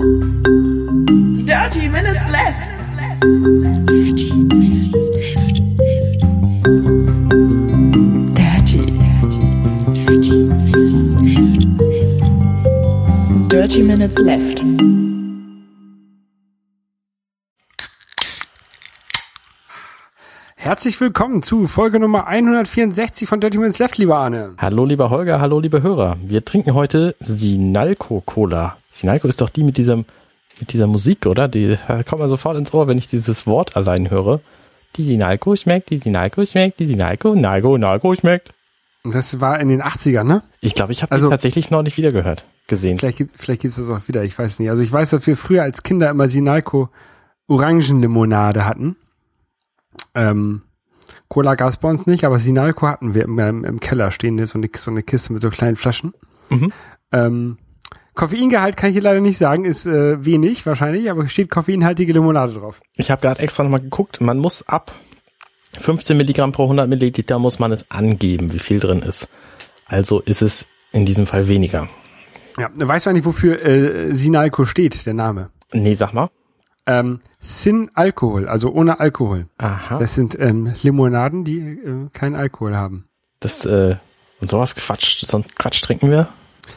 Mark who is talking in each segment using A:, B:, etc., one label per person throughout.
A: Dirty Minutes Left. Dirty Minutes Left. Dirty, dirty, dirty Minutes Left. Dirty Minutes Left.
B: Herzlich willkommen zu Folge Nummer 164 von Dirty Minutes Left, lieber Arne.
C: Hallo lieber Holger, hallo liebe Hörer. Wir trinken heute Sinalco Cola. Sinalco ist doch die mit diesem mit dieser Musik, oder? Die äh, kommt mir sofort ins Ohr, wenn ich dieses Wort allein höre. Die Sinalco schmeckt, die Sinalco schmeckt, die Sinalco, Nalco, Nalco schmeckt.
B: Das war in den 80ern, ne?
C: Ich glaube, ich habe
B: Also-
C: die tatsächlich noch nicht wieder gehört, gesehen.
B: Vielleicht, gibt- vielleicht gibt's das auch wieder, ich weiß nicht. Also ich weiß, dass wir früher als Kinder immer Sinalco Orangenlimonade hatten. Ähm, Cola gab's bei uns nicht, aber Sinalco hatten wir im, im, im Keller stehen, so eine, so eine Kiste mit so kleinen Flaschen.
C: Mhm.
B: Ähm, Koffeingehalt kann ich hier leider nicht sagen, ist äh, wenig wahrscheinlich, aber steht koffeinhaltige Limonade drauf.
C: Ich habe gerade extra nochmal geguckt. Man muss ab 15 Milligramm pro 100 Milliliter muss man es angeben, wie viel drin ist. Also ist es in diesem Fall weniger.
B: Ja, weißt du eigentlich, wofür äh, Sinalco steht, der Name?
C: Nee, sag mal.
B: Ähm, Sin Alkohol, also ohne Alkohol.
C: Aha.
B: Das sind ähm, Limonaden, die äh, keinen Alkohol haben.
C: Das, äh, und sowas Quatsch, sonst Quatsch trinken wir?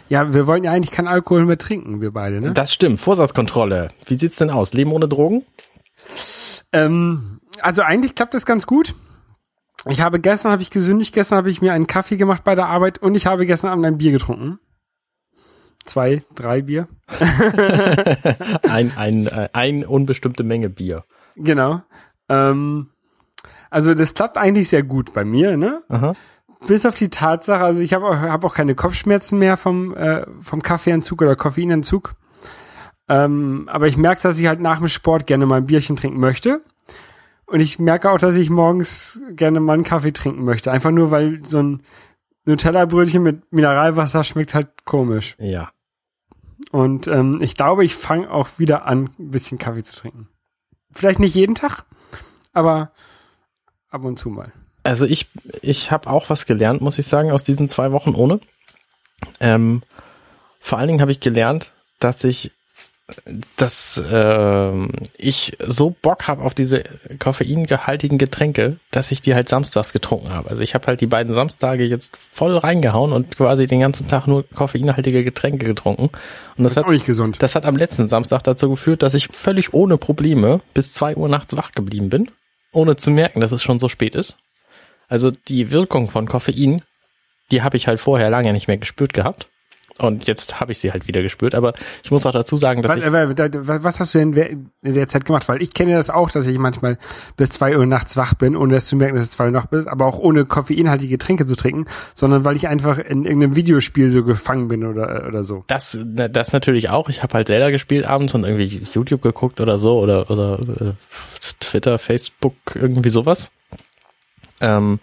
B: Ja, wir wollen ja eigentlich keinen Alkohol mehr trinken, wir beide, ne?
C: Das stimmt. Vorsatzkontrolle. Wie sieht's denn aus? Leben ohne Drogen?
B: Ähm, also eigentlich klappt das ganz gut. Ich habe gestern habe ich gesündigt, gestern habe ich mir einen Kaffee gemacht bei der Arbeit und ich habe gestern Abend ein Bier getrunken. Zwei, drei Bier.
C: Ein, ein, äh, ein unbestimmte Menge Bier.
B: Genau. Ähm, also das klappt eigentlich sehr gut bei mir, ne?
C: Aha.
B: Bis auf die Tatsache, also ich habe auch, hab auch keine Kopfschmerzen mehr vom, äh, vom Kaffeeentzug oder Koffeinentzug. Ähm, aber ich merke, dass ich halt nach dem Sport gerne mal ein Bierchen trinken möchte. Und ich merke auch, dass ich morgens gerne mal einen Kaffee trinken möchte. Einfach nur, weil so ein Nutella-Brötchen mit Mineralwasser schmeckt halt komisch.
C: Ja.
B: Und ähm, ich glaube, ich fange auch wieder an, ein bisschen Kaffee zu trinken. Vielleicht nicht jeden Tag, aber ab und zu mal.
C: Also ich, ich habe auch was gelernt, muss ich sagen, aus diesen zwei Wochen ohne. Ähm, vor allen Dingen habe ich gelernt, dass ich, dass ähm, ich so Bock habe auf diese koffeingehaltigen Getränke, dass ich die halt samstags getrunken habe. Also ich habe halt die beiden Samstage jetzt voll reingehauen und quasi den ganzen Tag nur koffeinhaltige Getränke getrunken. Und das,
B: Das
C: hat das hat am letzten Samstag dazu geführt, dass ich völlig ohne Probleme bis zwei Uhr nachts wach geblieben bin, ohne zu merken, dass es schon so spät ist. Also die Wirkung von Koffein, die habe ich halt vorher lange nicht mehr gespürt gehabt. Und jetzt habe ich sie halt wieder gespürt. Aber ich muss auch dazu sagen, dass
B: Was,
C: ich,
B: äh, was hast du denn in der Zeit gemacht? Weil ich kenne das auch, dass ich manchmal bis zwei Uhr nachts wach bin, ohne es zu merken, dass es zwei Uhr nachts ist, aber auch ohne koffeinhaltige Getränke zu trinken, sondern weil ich einfach in irgendeinem Videospiel so gefangen bin oder, oder so.
C: das, das natürlich auch. Ich habe halt Zelda gespielt abends und irgendwie YouTube geguckt oder so oder, oder äh, Twitter, Facebook, irgendwie sowas. Ähm,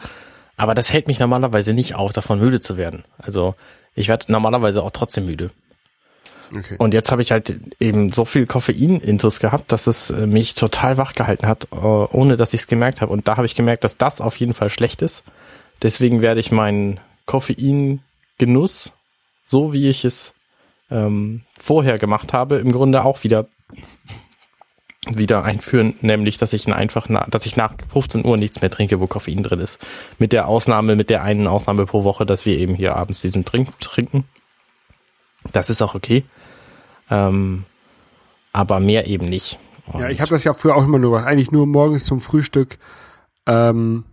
C: aber das hält mich normalerweise nicht auf, davon müde zu werden. Also ich werde normalerweise auch trotzdem müde.
B: Okay.
C: Und jetzt habe ich halt eben so viel Koffein-Intus gehabt, dass es äh, mich total wach gehalten hat, äh, ohne dass ich es gemerkt habe. Und da habe ich gemerkt, dass das auf jeden Fall schlecht ist. Deswegen werde ich meinen Koffein-Genuss, so wie ich es ähm, vorher gemacht habe, im Grunde auch wieder wieder einführen, nämlich dass ich einfach na, dass ich nach 15 Uhr nichts mehr trinke, wo Koffein drin ist. Mit der Ausnahme, mit der einen Ausnahme pro Woche, dass wir eben hier abends diesen Trink trinken. Das ist auch okay. Ähm, aber mehr eben nicht.
B: Ja,
C: Und
B: ich habe das ja früher auch immer nur gemacht. Eigentlich nur morgens zum Frühstück ähm,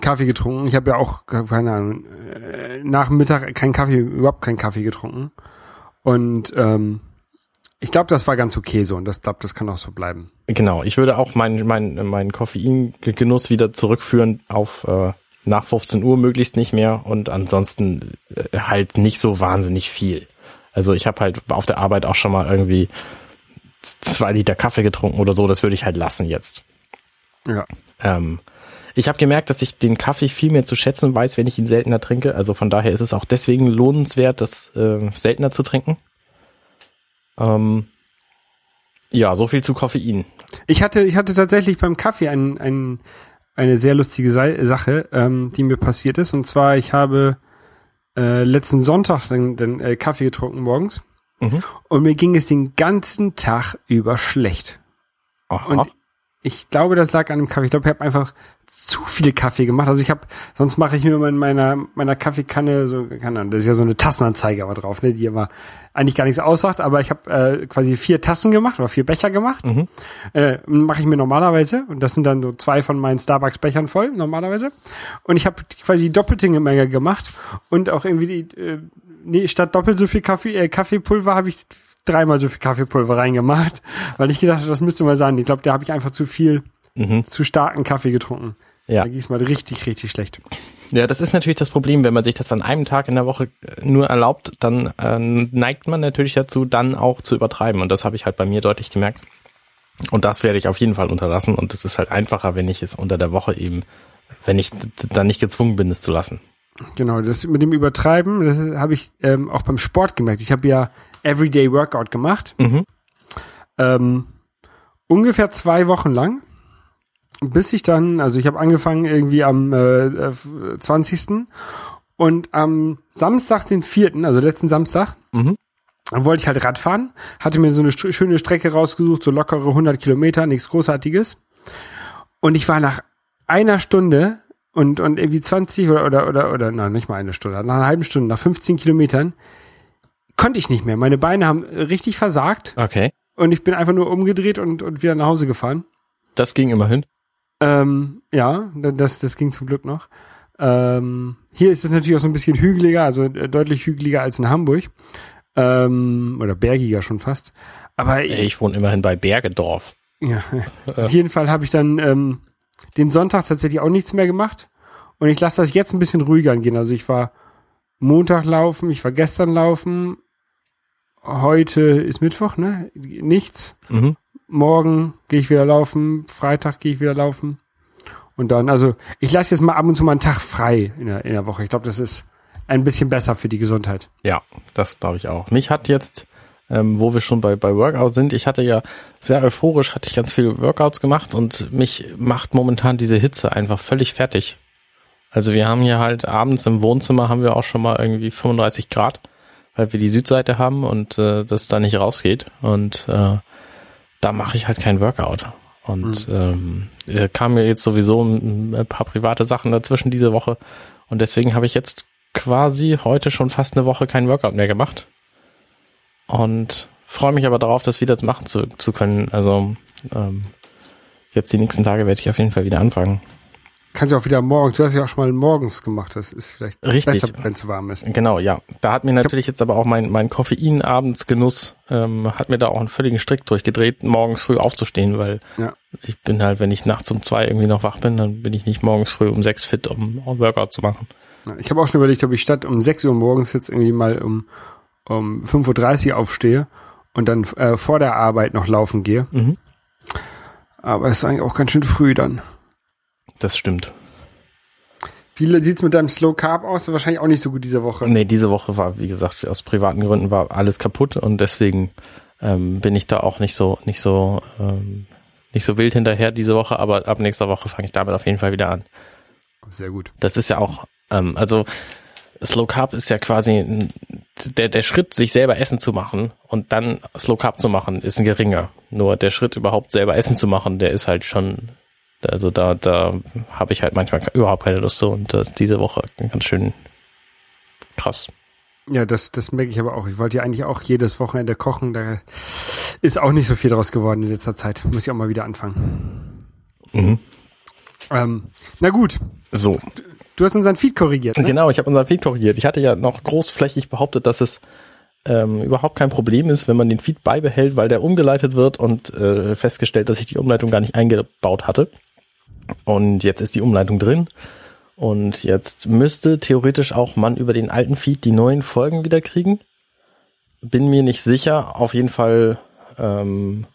B: Kaffee getrunken. Ich habe ja auch, keine Ahnung, äh, nach Mittag keinen Kaffee, überhaupt keinen Kaffee getrunken. Und ähm, ich glaube, das war ganz okay so und das glaube, das kann auch so bleiben.
C: Genau, ich würde auch meinen mein, mein Koffeingenuss wieder zurückführen auf äh, nach 15 Uhr möglichst nicht mehr und ansonsten äh, halt nicht so wahnsinnig viel. Also ich habe halt auf der Arbeit auch schon mal irgendwie zwei Liter Kaffee getrunken oder so, das würde ich halt lassen jetzt.
B: Ja.
C: Ähm, ich habe gemerkt, dass ich den Kaffee viel mehr zu schätzen weiß, wenn ich ihn seltener trinke. Also von daher ist es auch deswegen lohnenswert, das äh, seltener zu trinken. Ähm, ja, so viel zu Koffein.
B: Ich hatte, ich hatte tatsächlich beim Kaffee ein, ein, eine sehr lustige Sache, ähm, die mir passiert ist. Und zwar, ich habe äh, letzten Sonntag den, den äh, Kaffee getrunken morgens.
C: Mhm.
B: Und mir ging es den ganzen Tag über schlecht.
C: Aha.
B: Und ich glaube, das lag an dem Kaffee. Ich glaube, ich habe einfach zu viel Kaffee gemacht. Also ich habe, sonst mache ich mir immer in meiner meiner Kaffeekanne so, keine Ahnung, das ist ja so eine Tassenanzeige aber drauf, ne, die immer eigentlich gar nichts aussagt. Aber ich habe äh, quasi vier Tassen gemacht oder vier Becher gemacht.
C: Mhm.
B: Äh, mache ich mir normalerweise und das sind dann so zwei von meinen Starbucks-Bechern voll normalerweise. Und ich habe quasi die doppelte Menge gemacht und auch irgendwie die, äh, nee, statt doppelt so viel Kaffee, äh, Kaffeepulver habe ich dreimal so viel Kaffeepulver reingemacht, weil ich gedacht habe, das müsste mal sein. Ich glaube, da habe ich einfach zu viel,
C: Mhm.
B: zu starken Kaffee getrunken.
C: Ja.
B: Da ging es mal richtig, richtig schlecht.
C: Ja, das ist natürlich das Problem, wenn man sich das an einem Tag in der Woche äh, nur erlaubt, dann äh, neigt man natürlich dazu, dann auch zu übertreiben. Und das habe ich halt bei mir deutlich gemerkt. Und das werde ich auf jeden Fall unterlassen. Und es ist halt einfacher, wenn ich es unter der Woche eben, wenn ich dann nicht gezwungen bin, es zu lassen.
B: Genau, das mit dem Übertreiben, das habe ich ähm, auch beim Sport gemerkt. Ich habe ja Everyday Workout gemacht,
C: Mhm.
B: ähm, ungefähr zwei Wochen lang, bis ich dann, also ich habe angefangen irgendwie am äh, äh, 20. und am Samstag, den 4., also letzten Samstag,
C: Mhm.
B: dann wollte ich halt Radfahren, hatte mir so eine st schöne Strecke rausgesucht, so lockere 100 Kilometer, nichts Großartiges. Und ich war nach einer Stunde und, und irgendwie 20 oder, oder, oder, oder, nein, nicht mal eine Stunde, nach einer halben Stunde, nach 15 Kilometern, konnte ich nicht mehr. Meine Beine haben richtig versagt
C: Okay.
B: und ich bin einfach nur umgedreht und, und wieder nach Hause gefahren.
C: Das ging immerhin.
B: Ähm, ja, das, das ging zum Glück noch. Ähm, hier ist es natürlich auch so ein bisschen hügeliger, also äh, deutlich hügeliger als in Hamburg. Ähm, oder bergiger schon fast. Aber
C: Ey, Ich wohne immerhin bei Bergedorf.
B: ja, auf jeden Fall habe ich dann ähm, den Sonntag tatsächlich auch nichts mehr gemacht. Und ich lasse das jetzt ein bisschen ruhiger angehen. Also ich war Montag laufen, ich war gestern laufen. Heute ist Mittwoch, ne? Nichts.
C: Mhm.
B: Morgen gehe ich wieder laufen, Freitag gehe ich wieder laufen. Und dann, also ich lasse jetzt mal ab und zu mal einen Tag frei in der, in der Woche. Ich glaube, das ist ein bisschen besser für die Gesundheit.
C: Ja, das glaube ich auch. Mich hat jetzt, ähm, wo wir schon bei, bei Workout sind, ich hatte ja sehr euphorisch, hatte ich ganz viele Workouts gemacht und mich macht momentan diese Hitze einfach völlig fertig. Also wir haben hier halt abends im Wohnzimmer haben wir auch schon mal irgendwie 35 Grad, weil wir die Südseite haben und äh, das da nicht rausgeht. Und äh, da mache ich halt kein Workout. Und ähm, da kamen mir jetzt sowieso ein, paar private Sachen dazwischen diese Woche. Und deswegen habe ich jetzt quasi heute schon fast eine Woche kein Workout mehr gemacht. Und freue mich aber darauf, das wieder machen zu, zu können. Also ähm, jetzt die nächsten Tage werde ich auf jeden Fall wieder anfangen.
B: Kannst du auch wieder morgens, du hast ja auch schon mal morgens gemacht, das ist vielleicht
C: Richtig.
B: besser, wenn es warm ist.
C: Genau, ja. Da hat mir natürlich jetzt aber auch mein, mein Koffeinabendsgenuss, ähm, hat mir da auch einen völligen Strick durchgedreht, morgens früh aufzustehen, weil
B: Ja.
C: ich bin halt, wenn ich nachts um zwei irgendwie noch wach bin, dann bin ich nicht morgens früh um sechs fit, um um Workout zu machen.
B: Ja, Ich habe auch schon überlegt, ob ich statt um 6 Uhr morgens jetzt irgendwie mal um, um 5.30 Uhr aufstehe und dann äh, vor der Arbeit noch laufen gehe.
C: Mhm.
B: Aber es ist eigentlich auch ganz schön früh dann.
C: Das stimmt.
B: Wie sieht's mit deinem Slow Carb aus? Wahrscheinlich auch nicht so gut diese Woche.
C: Nee, diese Woche war, wie gesagt, aus privaten Gründen war alles kaputt und deswegen ähm, bin ich da auch nicht so, nicht so, ähm, nicht so wild hinterher diese Woche, aber ab nächster Woche fange ich damit auf jeden Fall wieder an.
B: Sehr gut.
C: Das ist ja auch, ähm, also Slow Carb ist ja quasi der, der Schritt, sich selber Essen zu machen und dann Slow Carb zu machen, ist ein geringer. Nur der Schritt, überhaupt selber Essen zu machen, der ist halt schon, also da, da habe ich halt manchmal überhaupt keine Lust zu und das diese Woche ganz schön krass.
B: Ja, das, das merke ich aber auch. Ich wollte ja eigentlich auch jedes Wochenende kochen. Da ist auch nicht so viel draus geworden in letzter Zeit. Muss ich auch mal wieder anfangen.
C: Mhm.
B: Ähm, na gut,
C: So,
B: du hast unseren Feed korrigiert. Ne?
C: Genau, ich habe unser Feed korrigiert. Ich hatte ja noch großflächig behauptet, dass es ähm, überhaupt kein Problem ist, wenn man den Feed beibehält, weil der umgeleitet wird und äh, festgestellt, dass ich die Umleitung gar nicht eingebaut hatte. Und jetzt ist die Umleitung drin. Und jetzt müsste theoretisch auch man über den alten Feed die neuen Folgen wieder kriegen. Bin mir nicht sicher. Auf jeden Fall, ähm,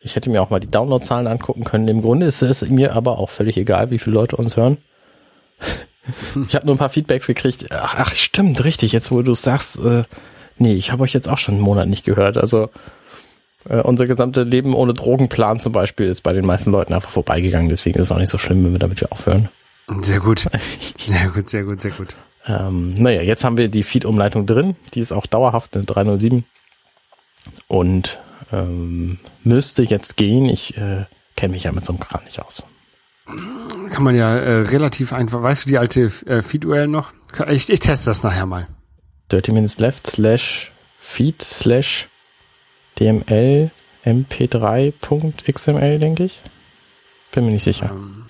C: ich hätte mir auch mal die Downloadzahlen angucken können. Im Grunde ist es mir aber auch völlig egal, wie viele Leute uns hören. Ich habe nur ein paar Feedbacks gekriegt. Ach, ach stimmt, richtig. Jetzt, wo du sagst, äh, nee, ich habe euch jetzt auch schon einen Monat nicht gehört. Also äh, unser gesamte Leben ohne Drogenplan zum Beispiel ist bei den meisten Leuten einfach vorbeigegangen. Deswegen ist es auch nicht so schlimm, wenn wir damit wieder aufhören.
B: Sehr gut. Sehr gut, sehr gut, sehr gut.
C: Ähm, naja, jetzt haben wir die Feed-Umleitung drin. Die ist auch dauerhaft eine 307. und ähm, müsste jetzt gehen. Ich äh, kenne mich ja mit so einem Kran nicht aus.
B: Kann man ja äh, relativ einfach. Weißt du die alte äh, Feed-URL noch? Ich, ich teste das nachher mal.
C: 30 Minutes Left slash feed slash dml mp3.xml, denke ich. Bin mir nicht sicher.
B: Ähm,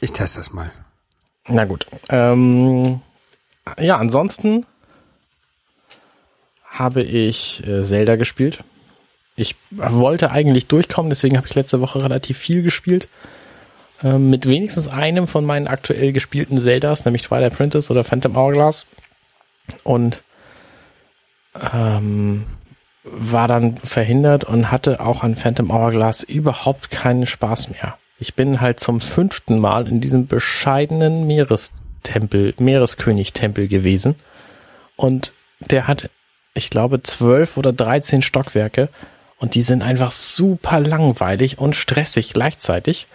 B: ich teste das mal.
C: Na gut. Ähm, ja, ansonsten habe ich äh, Zelda gespielt. Ich wollte eigentlich durchkommen, deswegen habe ich letzte Woche relativ viel gespielt. Ähm, mit wenigstens einem von meinen aktuell gespielten Zeldas, nämlich Twilight Princess oder Phantom Hourglass. Und ähm, war dann verhindert und hatte auch an Phantom Hourglass überhaupt keinen Spaß mehr. Ich bin halt zum fünften Mal in diesem bescheidenen Meerestempel, Meereskönig-Tempel gewesen. Und der hat, ich glaube, zwölf oder dreizehn Stockwerke. Und die sind einfach super langweilig und stressig gleichzeitig,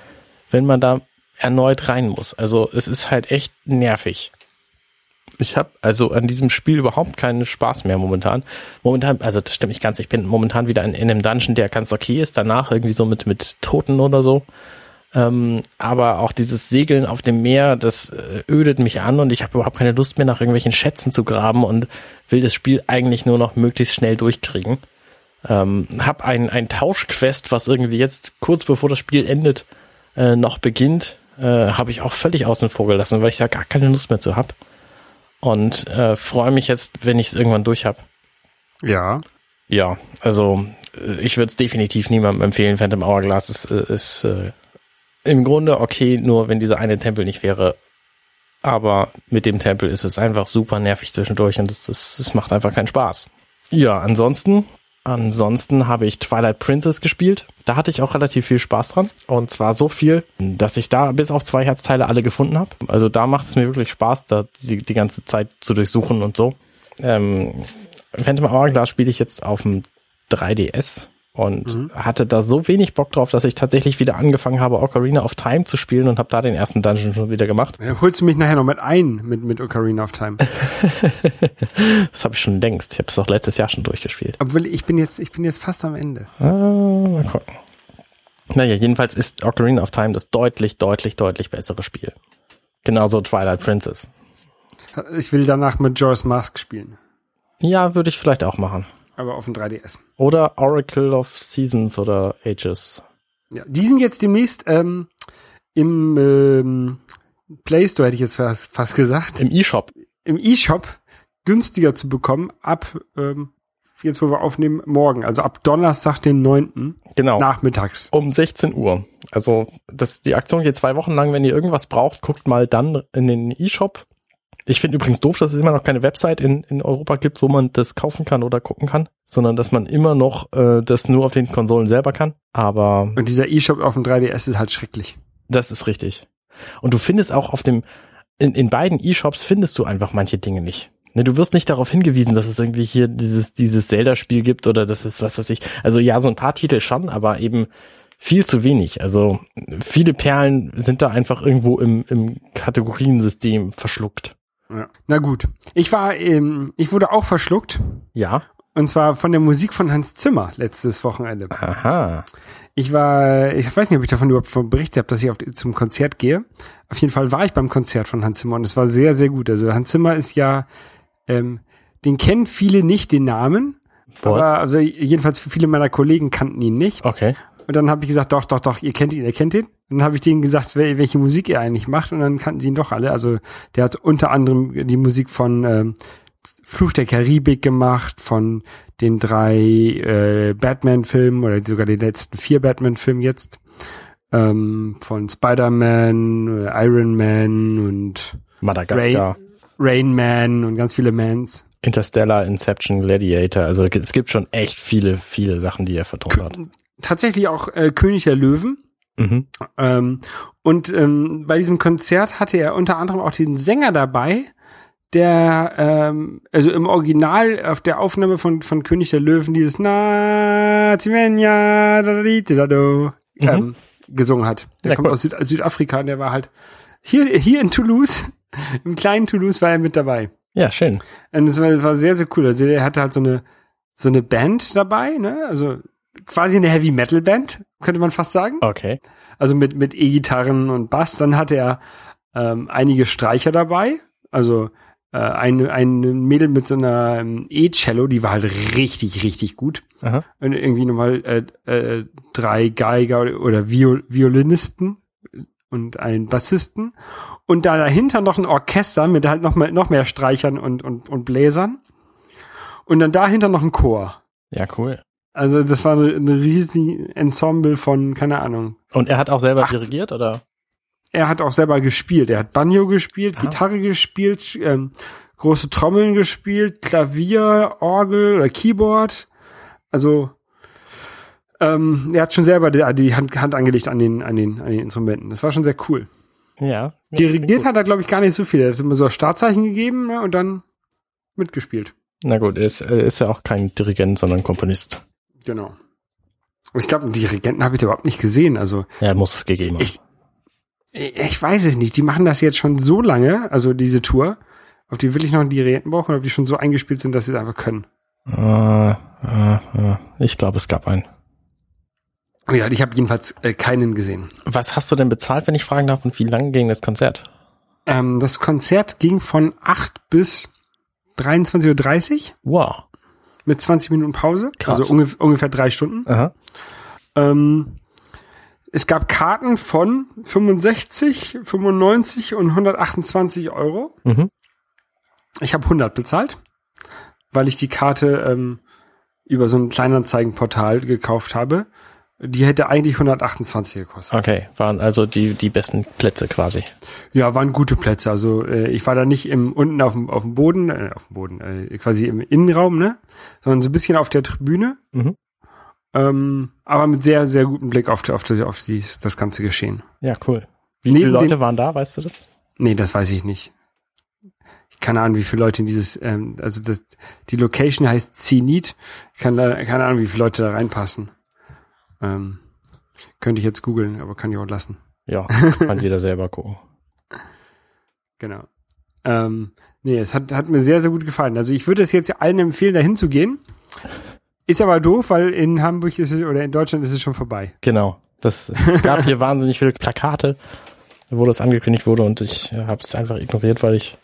C: wenn man da erneut rein muss. Also es ist halt echt nervig. Ich habe also an diesem Spiel überhaupt keinen Spaß mehr momentan. Momentan, also das stimmt nicht ganz, ich bin momentan wieder in, in einem Dungeon, der ganz okay ist, danach irgendwie so mit, mit Toten oder so. Ähm, aber auch dieses Segeln auf dem Meer, das äh, ödet mich an und ich habe überhaupt keine Lust mehr nach irgendwelchen Schätzen zu graben und will das Spiel eigentlich nur noch möglichst schnell durchkriegen. Ähm, hab ein, ein Tauschquest, was irgendwie jetzt kurz bevor das Spiel endet, äh, noch beginnt, äh, habe ich auch völlig außen vor gelassen, weil ich da gar keine Lust mehr zu hab. Und äh, freue mich jetzt, wenn ich es irgendwann durch hab.
B: Ja.
C: Ja, also äh, ich würde es definitiv niemandem empfehlen. Phantom Hourglass ist, äh, ist äh, im Grunde okay, nur wenn dieser eine Tempel nicht wäre. Aber mit dem Tempel ist es einfach super nervig zwischendurch und es, es, es macht einfach keinen Spaß. Ja, ansonsten, ansonsten habe ich Twilight Princess gespielt. Da hatte ich auch relativ viel Spaß dran. Und zwar so viel, dass ich da bis auf zwei Herzteile alle gefunden habe. Also da macht es mir wirklich Spaß, da die, die ganze Zeit zu durchsuchen und so. Ähm, Phantom Hourglass spiele ich jetzt auf dem 3DS und
B: Mhm.
C: hatte da so wenig Bock drauf, dass ich tatsächlich wieder angefangen habe, Ocarina of Time zu spielen und habe da den ersten Dungeon schon wieder gemacht.
B: Ja, holst du mich nachher noch mit ein mit, mit Ocarina of Time?
C: Das habe ich schon längst. Ich habe das auch letztes Jahr schon durchgespielt.
B: Obwohl ich bin jetzt, ich bin jetzt fast am Ende.
C: Ah, mal gucken. Naja, jedenfalls ist Ocarina of Time das deutlich, deutlich, deutlich bessere Spiel. Genauso Twilight Princess.
B: Ich will danach mit Joyce Mask spielen.
C: Ja, würde ich vielleicht auch machen.
B: Aber auf dem 3DS.
C: Oder Oracle of Seasons oder Ages.
B: Ja, die sind jetzt demnächst ähm, im ähm, Play Store, hätte ich jetzt fast, fast gesagt,
C: Im E-Shop.
B: im E-Shop günstiger zu bekommen ab ähm, jetzt, wo wir aufnehmen, morgen. Also ab Donnerstag, den 9.
C: Genau.
B: nachmittags.
C: um 16 Uhr. Also das, die Aktion geht zwei Wochen lang. Wenn ihr irgendwas braucht, guckt mal dann in den E-Shop. Ich finde übrigens doof, dass es immer noch keine Website in, in Europa gibt, wo man das kaufen kann oder gucken kann, sondern dass man immer noch äh, das nur auf den Konsolen selber kann. Aber
B: Und dieser E-Shop auf dem 3DS ist halt schrecklich.
C: das ist richtig. Und du findest auch auf dem, in, in beiden E-Shops findest du einfach manche Dinge nicht. Ne, du wirst nicht darauf hingewiesen, dass es irgendwie hier dieses, dieses Zelda-Spiel gibt oder dass es was weiß ich. Also ja, so ein paar Titel schon, aber eben viel zu wenig. Also viele Perlen sind da einfach irgendwo im, im Kategoriensystem verschluckt.
B: Ja. Na gut. Ich war, ähm, ich wurde auch verschluckt.
C: Ja.
B: Und zwar von der Musik von Hans Zimmer letztes Wochenende.
C: Aha.
B: Ich war, ich weiß nicht, ob ich davon überhaupt berichtet habe, dass ich auf, zum Konzert gehe. Auf jeden Fall war ich beim Konzert von Hans Zimmer und es war sehr, sehr gut. Also Hans Zimmer ist ja, ähm, den kennen viele nicht, den Namen.
C: Was?
B: Aber also jedenfalls viele meiner Kollegen kannten ihn nicht.
C: Okay.
B: Und dann habe ich gesagt, doch, doch, doch, ihr kennt ihn, ihr kennt ihn. Und dann habe ich denen gesagt, wel- welche Musik er eigentlich macht. Und dann kannten sie ihn doch alle. Also der hat unter anderem die Musik von ähm, Fluch der Karibik gemacht, von den drei äh, Batman-Filmen oder sogar den letzten vier Batman-Filmen jetzt. Ähm, von Spider-Man, äh, Iron Man und
C: Madagaskar.
B: Rain Man und ganz viele Mans.
C: Interstellar, Inception, Gladiator. Also es gibt schon echt viele, viele Sachen, die er vertont hat.
B: Tatsächlich auch äh, König der Löwen.
C: Mhm.
B: Ähm, und ähm, bei diesem Konzert hatte er unter anderem auch diesen Sänger dabei, der, ähm, also im Original auf der Aufnahme von, von König der Löwen dieses Na Zimenya
C: Mhm.
B: ähm, gesungen hat. Der
C: Ja,
B: kommt
C: cool.
B: aus Süd Südafrika und der war halt hier, hier in Toulouse, im kleinen Toulouse war er mit dabei.
C: Ja, schön.
B: Und es war, es war sehr, sehr cool. Also er hatte halt so eine, so eine Band dabei, ne? Also quasi eine Heavy Metal Band, könnte man fast sagen.
C: Okay.
B: Also mit, mit E-Gitarren und Bass. Dann hatte er ähm, einige Streicher dabei. Also äh, ein, ein Mädel mit so einer ähm, E-Cello, die war halt richtig, richtig gut.
C: Aha.
B: Und irgendwie nochmal äh, äh, drei Geiger oder, oder Viol Violinisten und einen Bassisten. Und da dahinter noch ein Orchester mit halt noch mehr, noch mehr Streichern und, und, und Bläsern. Und dann dahinter noch ein Chor.
C: Ja, cool.
B: Also das war eine, eine riesige Ensemble von, keine Ahnung.
C: Und er hat auch selber
B: 18.
C: dirigiert, oder?
B: Er hat auch selber gespielt. Er hat Banjo gespielt,
C: Ah.
B: Gitarre gespielt, ähm, große Trommeln gespielt, Klavier, Orgel oder Keyboard. Also ähm, er hat schon selber die, die Hand, Hand angelegt an den, an, den, an den Instrumenten. Das war schon sehr cool.
C: Ja.
B: Dirigiert hat er, glaube ich, gar nicht so viel. Er hat immer so Startzeichen gegeben ne, und dann mitgespielt.
C: Na gut, er ist, er ist ja auch kein Dirigent, sondern Komponist.
B: Genau. Und ich glaube, einen Dirigenten habe ich da überhaupt nicht gesehen. Also
C: Ja, muss es gegeben haben.
B: Ich- ich weiß es nicht. Die machen das jetzt schon so lange, also diese Tour. Ob die wirklich noch einen Dirigenten brauchen oder ob die schon so eingespielt sind, dass sie es einfach können.
C: Äh, äh, ich glaube, es gab einen.
B: Ja, ich habe jedenfalls äh, keinen gesehen.
C: Was hast du denn bezahlt, wenn ich fragen darf, und wie lang ging das Konzert?
B: Ähm, das Konzert ging von 8 bis 23.30 Uhr
C: Wow.
B: Mit 20 Minuten Pause.
C: Krass.
B: Also ungef ungefähr drei Stunden.
C: Aha.
B: Ähm, es gab Karten von 65, 95 und 128 Euro.
C: Mhm.
B: Ich habe 100 bezahlt, weil ich die Karte ähm, über so ein Kleinanzeigenportal gekauft habe. Die hätte eigentlich 128 gekostet.
C: Okay, waren also die, die besten Plätze quasi.
B: Ja, waren gute Plätze. Also äh, ich war da nicht im unten auf dem auf dem Boden, äh, auf dem Boden, äh, quasi im Innenraum, ne, sondern so ein bisschen auf der Tribüne.
C: Mhm.
B: Ähm, aber mit sehr sehr gutem Blick auf auf die, auf die, das ganze Geschehen.
C: Ja, cool. Wie
B: Neben
C: viele Leute
B: dem-
C: waren da, weißt du das?
B: Nee, das weiß ich nicht. Ich keine Ahnung, wie viele Leute in dieses, ähm, also das, die Location heißt Zenit. Ich kann leider, keine Ahnung, wie viele Leute da reinpassen. Ähm, könnte ich jetzt googeln, aber kann ich auch lassen.
C: Ja, kann jeder selber gucken.
B: Genau. Ähm, nee, es hat, hat mir sehr, sehr gut gefallen. Also ich würde es jetzt allen empfehlen, da hinzugehen. Ist aber doof, weil in Hamburg ist es, oder in Deutschland ist es schon vorbei.
C: Genau. Das gab hier wahnsinnig viele Plakate, wo das angekündigt wurde und ich habe es einfach ignoriert, weil ich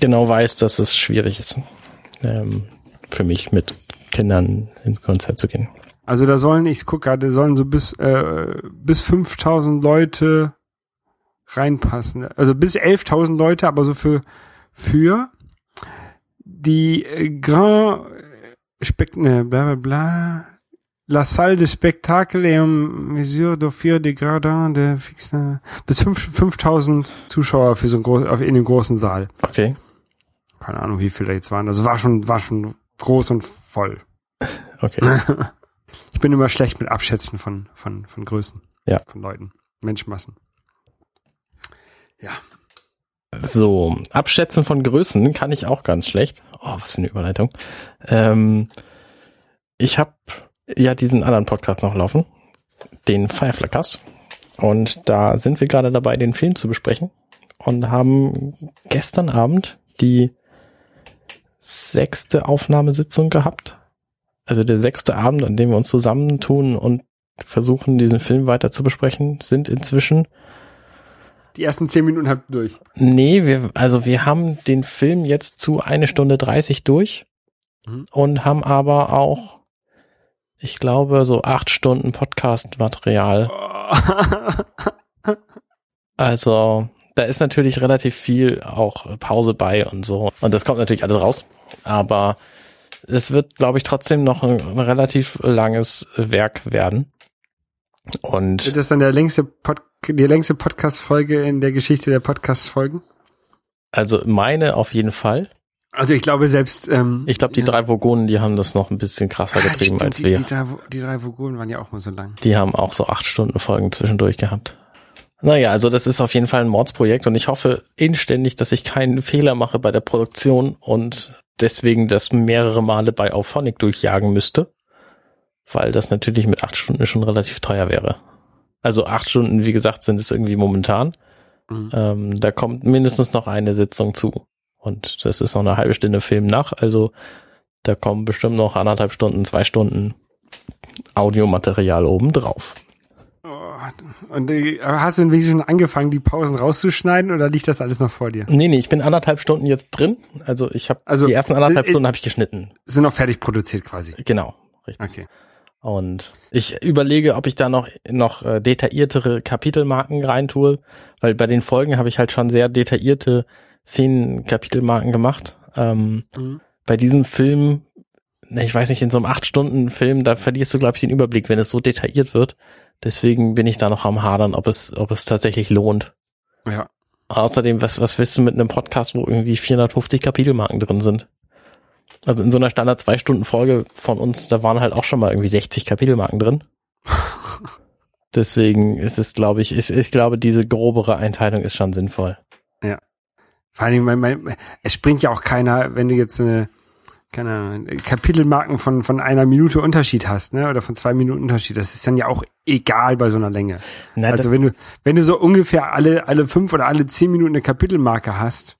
C: genau weiß, dass es schwierig ist, ähm, für mich mit Kindern ins Konzert zu gehen.
B: Also da sollen, ich gucke gerade, sollen so bis, äh, bis 5000 Leute reinpassen. Also bis 11.000 Leute, aber so für, für die äh, Grand Spect, ne, bla bla bla, La Salle de Spectacle et mesure d'offrir des gradins de fixe, bis fünf- 5000 Zuschauer für so ein groß, in dem großen Saal.
C: Okay.
B: Keine Ahnung, wie viele da jetzt waren. Also war schon, war schon groß und voll.
C: Okay.
B: Ich bin immer schlecht mit Abschätzen von, von, von Größen.
C: Ja.
B: Von Leuten. Menschenmassen. Ja.
C: So, Abschätzen von Größen kann ich auch ganz schlecht. Oh, was für eine Überleitung. Ähm, ich habe ja diesen anderen Podcast noch laufen, den Fireflickers. Und da sind wir gerade dabei, den Film zu besprechen und haben gestern Abend die sechste Aufnahmesitzung gehabt. Also der sechste Abend, an dem wir uns zusammentun und versuchen, diesen Film weiter zu besprechen, sind inzwischen
B: Die ersten zehn Minuten habt ihr durch.
C: Nee, wir, also wir haben den Film jetzt zu eine Stunde 30 durch
B: Mhm.
C: und haben aber auch, ich glaube, so acht Stunden Podcast-Material. Also da ist natürlich relativ viel auch Pause bei und so. Und das kommt natürlich alles raus. Aber es wird, glaube ich, trotzdem noch ein, ein relativ langes Werk werden. Und
B: Wird das dann der längste Pod die längste Podcast-Folge in der Geschichte der Podcast-Folgen?
C: also meine auf jeden Fall.
B: Also ich glaube selbst, ähm,
C: Ich glaube, die
B: ja.
C: drei Vogonen, die haben das noch ein bisschen krasser
B: Ah,
C: getrieben
B: stimmt,
C: als
B: die,
C: wir.
B: Die drei, die drei Vogonen waren ja auch mal so lang.
C: Die haben auch so acht Stunden Folgen zwischendurch gehabt. Naja, also das ist auf jeden Fall ein Mordsprojekt und ich hoffe inständig, dass ich keinen Fehler mache bei der Produktion und deswegen das mehrere Male bei Auphonic durchjagen müsste, weil das natürlich mit acht Stunden schon relativ teuer wäre. Also acht Stunden, wie gesagt, sind es irgendwie momentan.
B: Mhm.
C: Ähm, da kommt mindestens noch eine Sitzung zu. Und das ist noch eine halbe Stunde Film nach, also da kommen bestimmt noch anderthalb Stunden, zwei Stunden Audiomaterial oben drauf.
B: Oh, und äh, hast du irgendwie schon angefangen, die Pausen rauszuschneiden oder liegt das alles noch vor dir?
C: Nee, nee, ich bin anderthalb Stunden jetzt drin. Also ich habe
B: Also,
C: die ersten anderthalb
B: ist-
C: Stunden habe ich geschnitten.
B: Sind noch fertig produziert quasi.
C: Genau, richtig.
B: Okay.
C: Und ich überlege, ob ich da noch noch äh, detailliertere Kapitelmarken reintue, weil bei den Folgen habe ich halt schon sehr detaillierte Szenen Kapitelmarken gemacht. Ähm,
B: Mhm.
C: bei diesem Film, ich weiß nicht, in so einem acht Stunden Film, da verlierst du glaube ich den Überblick, wenn es so detailliert wird. Deswegen bin ich da noch am hadern, ob es ob es tatsächlich lohnt.
B: Ja.
C: Außerdem, was, was willst du mit einem Podcast, wo irgendwie 450 Kapitelmarken drin sind? Also in so einer Standard zwei Stunden Folge von uns, da waren halt auch schon mal irgendwie 60 Kapitelmarken drin. Deswegen ist es, glaube ich, ist, ich glaube, diese grobere Einteilung ist schon sinnvoll.
B: Vor allem, mein, mein, es springt ja auch keiner, wenn du jetzt eine, keine Ahnung, Kapitelmarken von, von einer Minute Unterschied hast, ne? Oder von zwei Minuten Unterschied. Das ist dann ja auch egal bei so einer Länge.
C: Na,
B: also wenn du, wenn du so ungefähr alle, alle fünf oder alle zehn Minuten eine Kapitelmarke hast,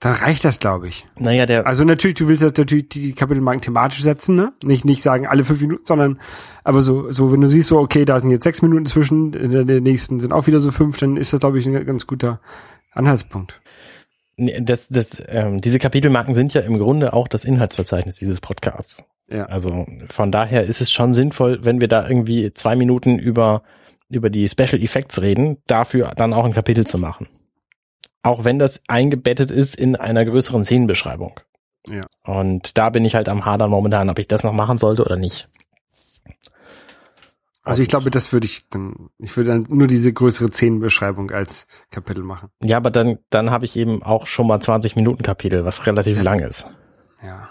B: dann reicht das, glaube ich.
C: naja, der,
B: Also natürlich, du willst jetzt natürlich die Kapitelmarken thematisch setzen, ne? Nicht, nicht sagen alle fünf Minuten, sondern aber so, so, wenn du siehst, so, okay, da sind jetzt sechs Minuten zwischen, in der nächsten sind auch wieder so fünf, dann ist das, glaube ich, ein ganz guter Anhaltspunkt.
C: Das, das, ähm, diese Kapitelmarken sind ja im Grunde auch das Inhaltsverzeichnis dieses Podcasts.
B: Ja.
C: Also von daher ist es schon sinnvoll, wenn wir da irgendwie zwei Minuten über, über die Special Effects reden, dafür dann auch ein Kapitel zu machen. Auch wenn das eingebettet ist in einer größeren Szenenbeschreibung.
B: Ja.
C: Und da bin ich halt am Hadern momentan, ob ich das noch machen sollte oder nicht.
B: Also ich glaube, das würde ich dann, ich würde dann nur diese größere Szenenbeschreibung als Kapitel machen.
C: Ja, aber dann, dann habe ich eben auch schon mal 20 Minuten Kapitel, was relativ
B: Ja.
C: lang ist.
B: Ja.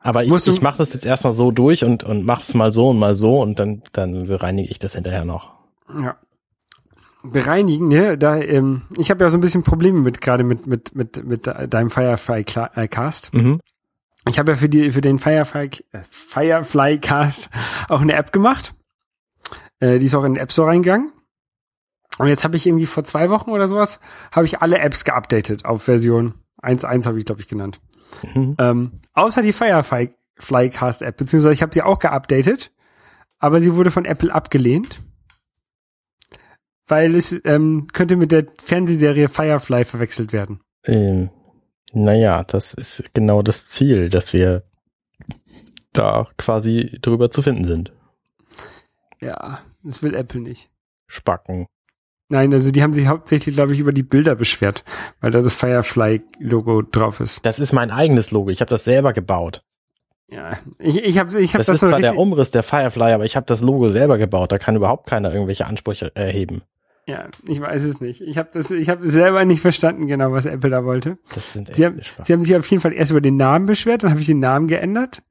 C: Aber ich,
B: Musst
C: ich mache das jetzt erstmal so durch und, und mache es mal so und mal so und dann, dann bereinige ich das hinterher noch.
B: Ja. Bereinigen, ne? Da, ähm, ich habe ja so ein bisschen Probleme mit gerade mit mit mit mit deinem Firefly äh, Cast.
C: Mhm.
B: Ich habe ja für die für den Firefly äh, Firefly Cast auch eine App gemacht. Äh, die ist auch in den App Store reingegangen. Und jetzt habe ich irgendwie vor zwei Wochen oder sowas habe ich alle Apps geupdatet auf Version 1.1 habe ich glaube ich genannt.
C: Mhm.
B: Ähm, außer die Firefly Flycast App, beziehungsweise ich habe sie auch geupdatet, aber sie wurde von Apple abgelehnt, weil es ähm, könnte mit der Fernsehserie Firefly verwechselt werden.
C: Ähm, naja, das ist genau das Ziel, dass wir da quasi drüber zu finden sind.
B: Ja, das will Apple nicht.
C: Spacken.
B: Nein, also die haben sich hauptsächlich, glaube ich, über die Bilder beschwert, weil da das Firefly-Logo drauf ist.
C: Das ist mein eigenes Logo. Ich habe das selber gebaut.
B: Ja, ich, ich habe ich hab
C: Das,
B: das,
C: ist
B: so
C: zwar der Umriss der Firefly, aber ich habe das Logo selber gebaut. Da kann überhaupt keiner irgendwelche Ansprüche erheben.
B: Ja, ich weiß es nicht. Ich habe das, ich habe selber nicht verstanden, genau, was Apple da wollte.
C: Das sind echt
B: Sie haben, sie haben sich auf jeden Fall erst über den Namen beschwert, dann habe ich den Namen geändert.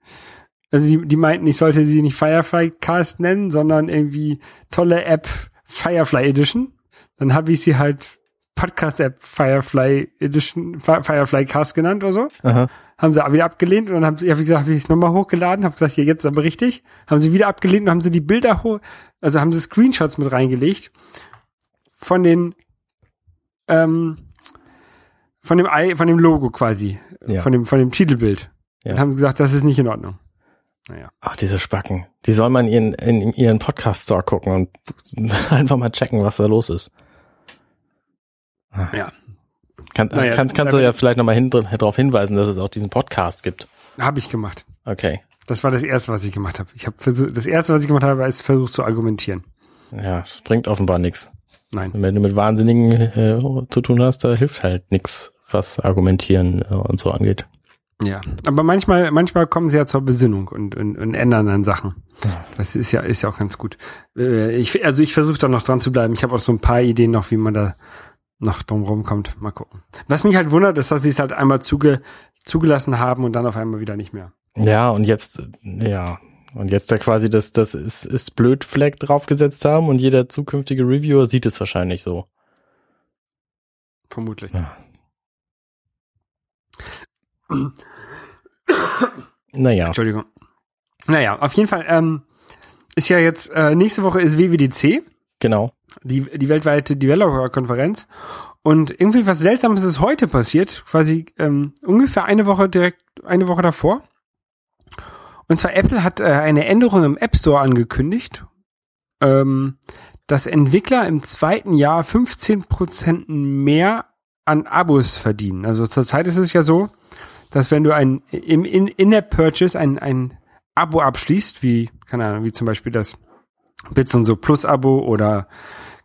B: Also die, die meinten, ich sollte sie nicht Firefly Cast nennen, sondern irgendwie tolle App Firefly Edition. Dann habe ich sie halt Podcast App Firefly Edition, Fi- Firefly Cast genannt oder so.
C: Aha.
B: Haben sie wieder abgelehnt und dann haben sie, hab ich gesagt, habe ich es nochmal hochgeladen, habe gesagt, hier jetzt ist aber richtig. Haben sie wieder abgelehnt und haben sie die Bilder hoch, also haben sie Screenshots mit reingelegt von den ähm, von dem Ei, von dem Logo quasi,
C: Ja.
B: von dem von dem Titelbild.
C: Ja.
B: Und haben sie gesagt, das ist nicht in Ordnung. Naja.
C: Ach, diese Spacken. Die soll man in, in, ihren Podcast-Store gucken und einfach mal checken, was da los ist.
B: Ja.
C: Kann,
B: Naja,
C: kannst, kannst du ja vielleicht nochmal hin, darauf hinweisen, dass es auch diesen Podcast gibt.
B: Habe ich gemacht.
C: Okay.
B: Das war das erste, was ich gemacht habe. Ich habe versucht, das erste, was ich gemacht habe, ist versucht zu argumentieren.
C: Ja, es bringt offenbar nichts.
B: Nein.
C: Wenn du mit Wahnsinnigen äh, zu tun hast, da hilft halt nichts, was Argumentieren äh, und so angeht.
B: Ja, aber manchmal, manchmal kommen sie ja zur Besinnung und, und, und ändern dann Sachen. Das ist ja, ist ja auch ganz gut. Äh, Ich, also ich versuche da noch dran zu bleiben. Ich habe auch so ein paar Ideen noch, wie man da noch drum rumkommt. Mal gucken. Was mich halt wundert, ist, dass sie es halt einmal zuge, zugelassen haben und dann auf einmal wieder nicht mehr.
C: Ja, und jetzt, ja, und jetzt da quasi das, das ist, ist blöd Flag draufgesetzt haben und jeder zukünftige Reviewer sieht es wahrscheinlich so.
B: Vermutlich.
C: Ja. Naja,
B: Entschuldigung. Naja, auf jeden Fall, ähm, ist ja jetzt, äh, nächste Woche ist WWDC.
C: genau.
B: die, die weltweite Developer-Konferenz. Und irgendwie was Seltsames ist heute passiert, quasi ähm, ungefähr eine Woche direkt, eine Woche davor. Und zwar Apple hat äh, eine Änderung im App Store angekündigt, ähm, dass Entwickler im zweiten Jahr 15% mehr an Abos verdienen. Also zurzeit ist es ja so, dass wenn du ein im in, In-App Purchase ein, ein Abo abschließt, wie, keine Ahnung, wie zum Beispiel das Bits und so Plus Abo oder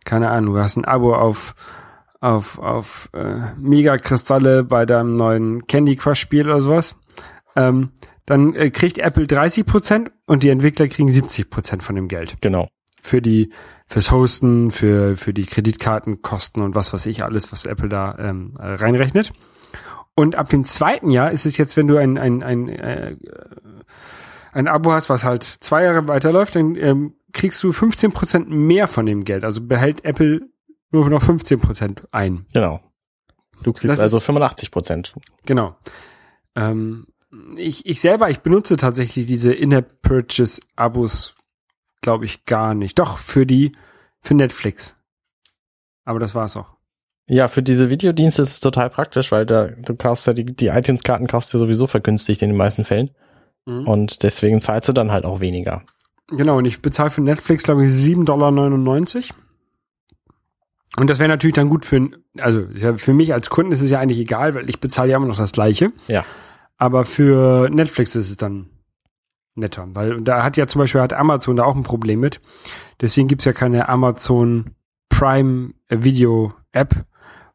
B: keine Ahnung, du hast ein Abo auf auf auf äh, Mega Kristalle bei deinem neuen Candy Crush Spiel oder sowas, ähm, dann äh, kriegt Apple 30 Prozent und die Entwickler kriegen 70 Prozent von dem Geld
C: Genau.
B: für die fürs Hosten, für für die Kreditkartenkosten und was weiß ich alles, was Apple da ähm, äh, reinrechnet. Und ab dem zweiten Jahr ist es jetzt, wenn du ein ein ein äh, ein Abo hast, was halt zwei Jahre weiterläuft, dann ähm, kriegst du 15 Prozent mehr von dem Geld. Also behält Apple nur noch 15 Prozent ein.
C: Genau. Du kriegst
B: Das
C: also
B: ist-
C: 85 Prozent.
B: Genau. Ähm, ich, ich selber, ich benutze tatsächlich diese In-App-Purchase-Abos, glaube ich, gar nicht. Doch, für die, für Netflix. Aber das war's auch.
C: Ja, für diese Videodienste ist es total praktisch, weil da du kaufst ja die, die iTunes-Karten kaufst du sowieso vergünstigt in den meisten Fällen.
B: Mhm.
C: Und deswegen zahlst du dann halt auch weniger.
B: Genau, und ich bezahle für Netflix, glaube ich, 7,99 Dollar. Und das wäre natürlich dann gut für, also für mich als Kunden ist es ja eigentlich egal, weil ich bezahle ja immer noch das Gleiche.
C: Ja.
B: Aber für Netflix ist es dann netter, weil da hat ja zum Beispiel hat Amazon da auch ein Problem mit. Deswegen gibt's ja keine Amazon Prime Video App,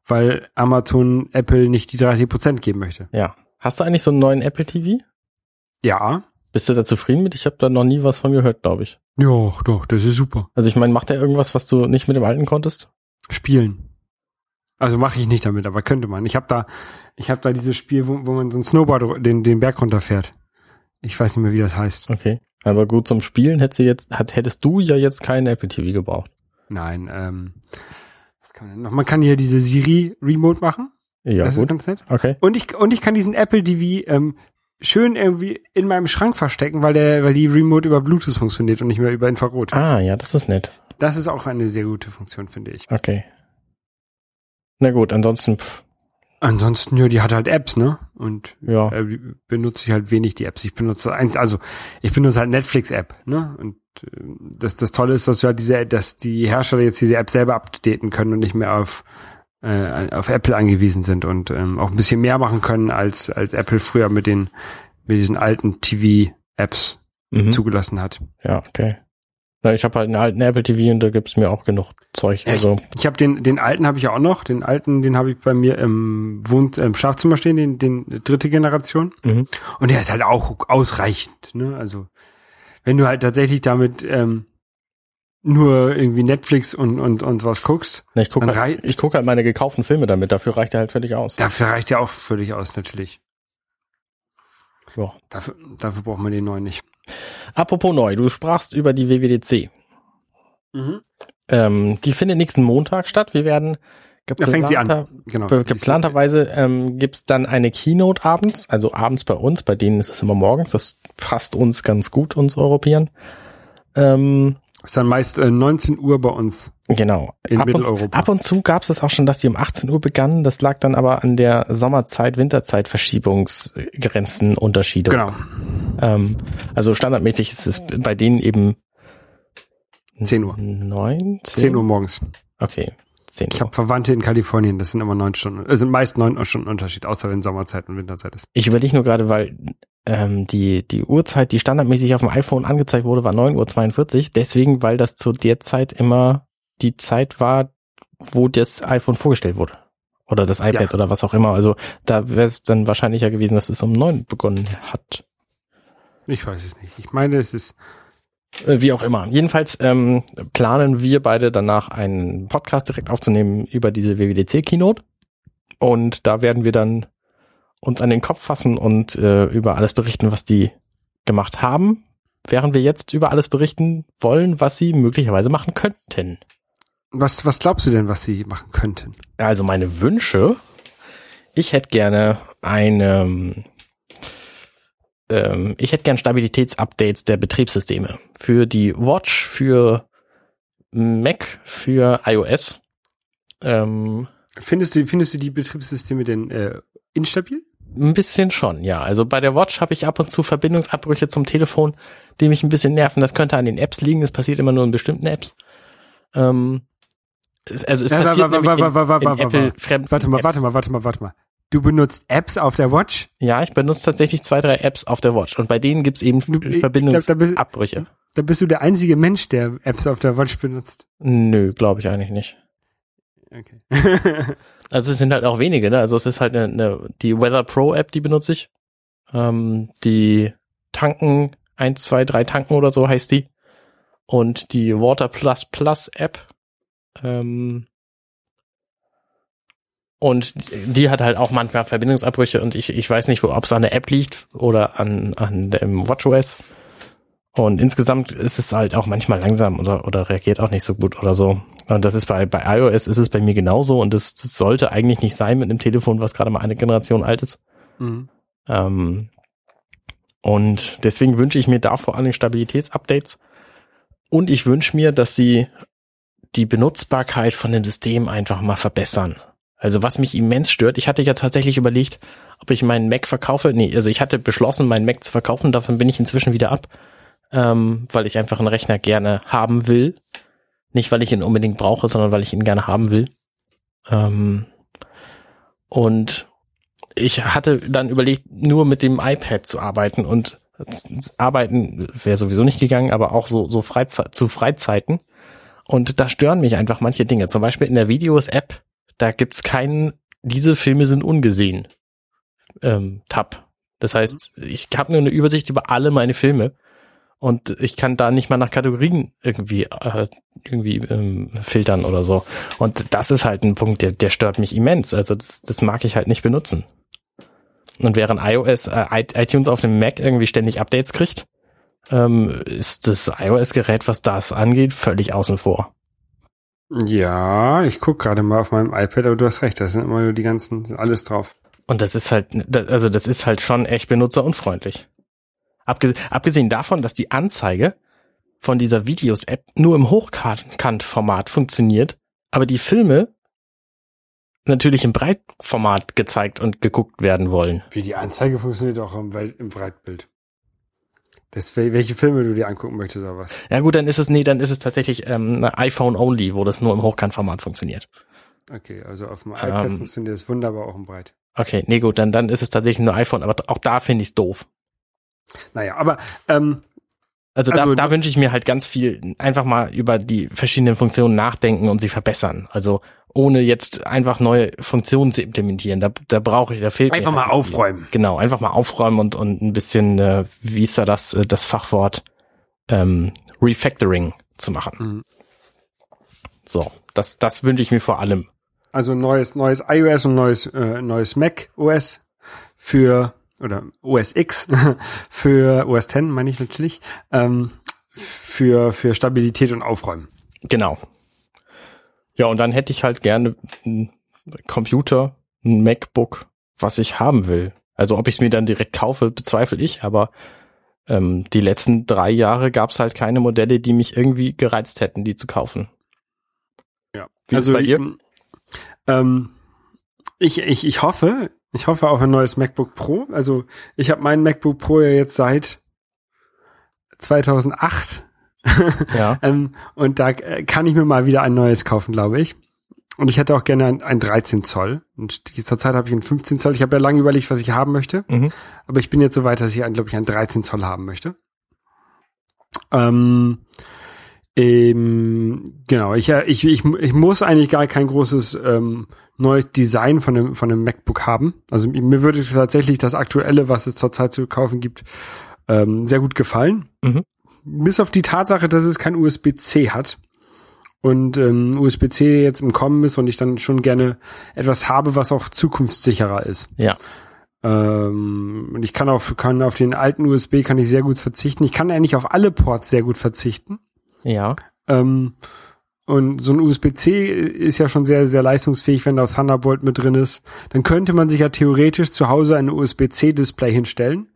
B: weil Amazon Apple nicht die 30% geben möchte.
C: Ja. Hast du eigentlich so einen neuen Apple TV?
B: Ja.
C: Bist du da zufrieden mit? Ich habe da noch nie was von gehört, glaube ich.
B: Ja, doch, das ist super.
C: Also ich meine, macht er irgendwas, was du nicht mit dem alten konntest?
B: Spielen. Also mache ich nicht damit, aber könnte man. Ich habe da, ich habe da dieses Spiel, wo, wo man so ein Snowboard den, den Berg runterfährt. Ich weiß nicht mehr, wie das heißt.
C: Okay. Aber gut, zum Spielen hättest du jetzt, hat, hättest du ja jetzt keinen Apple TV gebraucht.
B: Nein, ähm, was kann man denn noch? Man kann hier diese Siri Remote machen.
C: Ja,
B: das ist
C: gut.
B: ganz nett.
C: Okay.
B: Und ich und ich kann diesen Apple TV ähm, schön irgendwie in meinem Schrank verstecken, weil der, weil die Remote über Bluetooth funktioniert und nicht mehr über Infrarot.
C: Ah, ja, das ist nett.
B: Das ist auch eine sehr gute Funktion, finde ich.
C: Okay. Na gut, ansonsten, pff,
B: Ansonsten, ja, die hat halt Apps, ne? Und
C: ja.
B: äh, benutze ich halt wenig die Apps. Ich benutze ein, also ich benutze halt Netflix-App, ne? Und äh, das, das Tolle ist, dass du halt diese, dass die Hersteller jetzt diese App selber updaten können und nicht mehr auf äh, auf Apple angewiesen sind und ähm, auch ein bisschen mehr machen können als als Apple früher mit den mit diesen alten TV-Apps
C: Mhm.
B: zugelassen hat.
C: Ja, okay. Na, ich habe halt einen alten Apple TV und da gibt's mir auch genug Zeug. Also,
B: Ich habe den den alten habe ich ja auch noch. Den alten, den habe ich bei mir im Wohn im Schlafzimmer stehen, den den dritte Generation.
C: mhm.
B: Und der ist halt auch ausreichend, ne? Also, wenn du halt tatsächlich damit ähm, nur irgendwie Netflix und, und, und was guckst,
C: Na, ich gucke halt, ich guck halt meine gekauften Filme damit, dafür reicht er halt völlig aus.
B: dafür reicht ja auch völlig aus, natürlich.
C: Ja.
B: Dafür, dafür braucht man den neuen nicht.
C: Apropos neu, du sprachst über die WWDC. Ähm, die findet nächsten Montag statt. Wir werden
B: Da fängt sie
C: geplanter-
B: an. Genau.
C: Geplanterweise ähm, gibt's dann eine Keynote abends, also abends bei uns, bei denen ist es immer morgens, das passt uns ganz gut, uns Europäern. Ähm,
B: Ist dann meist äh, 19 Uhr bei uns.
C: genau.
B: In
C: ab, und,
B: Mitteleuropa.
C: ab und zu gab's es auch schon, dass die um 18 Uhr begannen. Das lag dann aber an der Sommerzeit, Winterzeit Verschiebungsgrenzen, Unterschiede.
B: Genau.
C: Ähm, also standardmäßig ist es bei denen eben
B: 10 Uhr.
C: neun,
B: 10 Uhr morgens.
C: Okay, 10 Uhr.
B: Ich habe Verwandte in Kalifornien, das sind immer neun Stunden. Es sind meist neun Stunden Unterschied, außer wenn Sommerzeit und Winterzeit ist.
C: Ich überlege nur gerade, weil ähm, die, die Uhrzeit, die standardmäßig auf dem iPhone angezeigt wurde, war 9.42 Uhr. Deswegen, weil das zu der Zeit immer die Zeit war, wo das iPhone vorgestellt wurde. Oder das iPad
B: Ja.
C: oder was auch immer. Also da wäre es dann wahrscheinlicher gewesen, dass es um 9 begonnen hat.
B: Ich weiß es nicht. Ich meine, es ist
C: Äh, Wie auch immer. Jedenfalls ähm, planen wir beide danach einen Podcast direkt aufzunehmen über diese WWDC-Keynote. Und da werden wir dann uns an den Kopf fassen und äh, über alles berichten, was die gemacht haben, während wir jetzt über alles berichten wollen, was sie möglicherweise machen könnten.
B: Was, was glaubst du denn, was sie machen könnten?
C: Also meine Wünsche. Ich hätte gerne eine, ähm, ich hätte gerne Stabilitätsupdates der Betriebssysteme für die Watch, für Mac, für iOS. Ähm,
B: Findest du, findest du die Betriebssysteme denn äh, instabil?
C: Ein bisschen schon, ja. Also bei der Watch habe ich ab und zu Verbindungsabbrüche zum Telefon, die mich ein bisschen nerven. Das könnte an den Apps liegen. Das passiert immer nur in bestimmten Apps. Ähm, es, also es
B: Ja,
C: passiert
B: wa- wa- wa-
C: in, Apple fremden
B: Warte mal,
C: Apps.
B: warte mal, warte mal, warte mal. Du benutzt Apps auf der Watch?
C: Ja, ich benutze tatsächlich zwei, drei Apps auf der Watch und bei denen gibt's eben
B: ich glaub, da bist-
C: Verbindungsabbrüche.
B: Da bist du der einzige Mensch, der Apps auf der Watch benutzt.
C: Nö, glaube ich eigentlich nicht.
B: Okay.
C: Also es sind halt auch wenige, ne? Also es ist halt eine, eine die Weather Pro App, die benutze ich. Ähm, die Tanken, 1, 2, 3 Tanken oder so heißt die. Und die Water Plus Plus App. Ähm, und die hat halt auch manchmal Verbindungsabbrüche und ich, ich weiß nicht, ob es an der App liegt oder an, an dem WatchOS. Und insgesamt ist es halt auch manchmal langsam oder, oder reagiert auch nicht so gut oder so. Und das ist bei, bei iOS ist es bei mir genauso und das, das sollte eigentlich nicht sein mit einem Telefon, was gerade mal eine Generation alt ist.
B: mhm.
C: Ähm, und deswegen wünsche ich mir da vor allem Stabilitätsupdates. Und ich wünsche mir, dass sie die Benutzbarkeit von dem System einfach mal verbessern. Also was mich immens stört, ich hatte ja tatsächlich überlegt, ob ich meinen Mac verkaufe. Nee, also ich hatte beschlossen, meinen Mac zu verkaufen, davon bin ich inzwischen wieder ab, ähm, weil ich einfach einen Rechner gerne haben will. Nicht, weil ich ihn unbedingt brauche, sondern weil ich ihn gerne haben will. Ähm, und ich hatte dann überlegt, nur mit dem iPad zu arbeiten und arbeiten wäre sowieso nicht gegangen, aber auch so, so Freizeit, zu Freizeiten. Und da stören mich einfach manche Dinge. Zum Beispiel in der Videos-App, da gibt's keinen, diese Filme sind ungesehen, ähm, Tab. Das heißt, ich habe nur eine Übersicht über alle meine Filme und ich kann da nicht mal nach Kategorien irgendwie äh, irgendwie ähm, filtern oder so. Und das ist halt ein Punkt, der, der stört mich immens. Also das, das mag ich halt nicht benutzen. Und während iOS, äh, iTunes auf dem Mac irgendwie ständig Updates kriegt, ähm, ist das iOS-Gerät, was das angeht, völlig außen vor.
B: Ja, ich guck gerade mal auf meinem iPad, aber du hast recht, da sind immer nur die ganzen, alles drauf.
C: Und das ist halt, also das ist halt schon echt benutzerunfreundlich. Abgesehen, abgesehen davon, dass die Anzeige von dieser Videos-App nur im Hochkant-Format funktioniert, aber die Filme natürlich im Breitformat gezeigt und geguckt werden wollen.
B: Wie die Anzeige funktioniert auch im, im Breitbild. Das, wel- welche Filme du dir angucken möchtest oder was?
C: Ja gut, dann ist es, nee, dann ist es tatsächlich ähm, iPhone-only, wo das nur im Hochkantformat funktioniert.
B: Okay, also auf dem iPad
C: Ähm.
B: funktioniert das wunderbar auch im Breit.
C: Okay, nee gut, dann, dann ist es tatsächlich nur iPhone, aber auch da finde ich es doof.
B: Naja, aber ähm,
C: Also,
B: Also
C: da, da wünsche ich mir halt ganz viel, einfach mal über die verschiedenen Funktionen nachdenken und sie verbessern. Also ohne jetzt einfach neue Funktionen zu implementieren. Da, da brauche ich, da fehlt
B: einfach mal
C: halt viel.
B: aufräumen.
C: Genau, einfach mal aufräumen und, und ein bisschen, äh, wie ist da das, äh, das Fachwort, ähm, Refactoring zu machen.
B: Mhm.
C: So, das, das wünsche ich mir vor allem.
B: Also neues, neues iOS und neues, äh, neues Mac OS für, oder OS X für OS X meine ich natürlich, ähm, für, für Stabilität und Aufräumen.
C: Genau. Ja, und dann hätte ich halt gerne einen Computer, ein MacBook, was ich haben will. Also ob ich es mir dann direkt kaufe, bezweifle ich, aber ähm, die letzten drei Jahre gab es halt keine Modelle, die mich irgendwie gereizt hätten, die zu kaufen.
B: Ja.
C: Wie es bei dir?
B: Ähm, ich, ich, ich hoffe, ich hoffe auf ein neues MacBook Pro. Also ich habe mein MacBook Pro ja jetzt seit 2008
C: Ja.
B: ähm, und da äh, kann ich mir mal wieder ein neues kaufen, glaube ich. Und ich hätte auch gerne ein, ein 13 Zoll. Und zurzeit habe ich ein 15 Zoll. Ich habe ja lange überlegt, was ich haben möchte.
C: Mhm.
B: Aber ich bin jetzt so weit, dass ich, glaube ich, ein 13 Zoll haben möchte. Ähm, ähm, genau, ich, äh, ich, ich, ich muss eigentlich gar kein großes ähm, neues Design von einem, von einem MacBook haben. Also mir würde tatsächlich das aktuelle, was es zurzeit zu kaufen gibt, ähm, sehr gut gefallen.
C: Mhm.
B: Bis auf die Tatsache, dass es kein USB-C hat und ähm, USB-C jetzt im Kommen ist und ich dann schon gerne etwas habe, was auch zukunftssicherer ist.
C: Ja.
B: Ähm, und ich kann auf, kann auf den alten USB kann ich sehr gut verzichten. Ich kann eigentlich auf alle Ports sehr gut verzichten.
C: Ja.
B: Ähm, und so ein USB-C ist ja schon sehr, sehr leistungsfähig, wenn da Thunderbolt mit drin ist. Dann könnte man sich ja theoretisch zu Hause ein USB-C-Display hinstellen,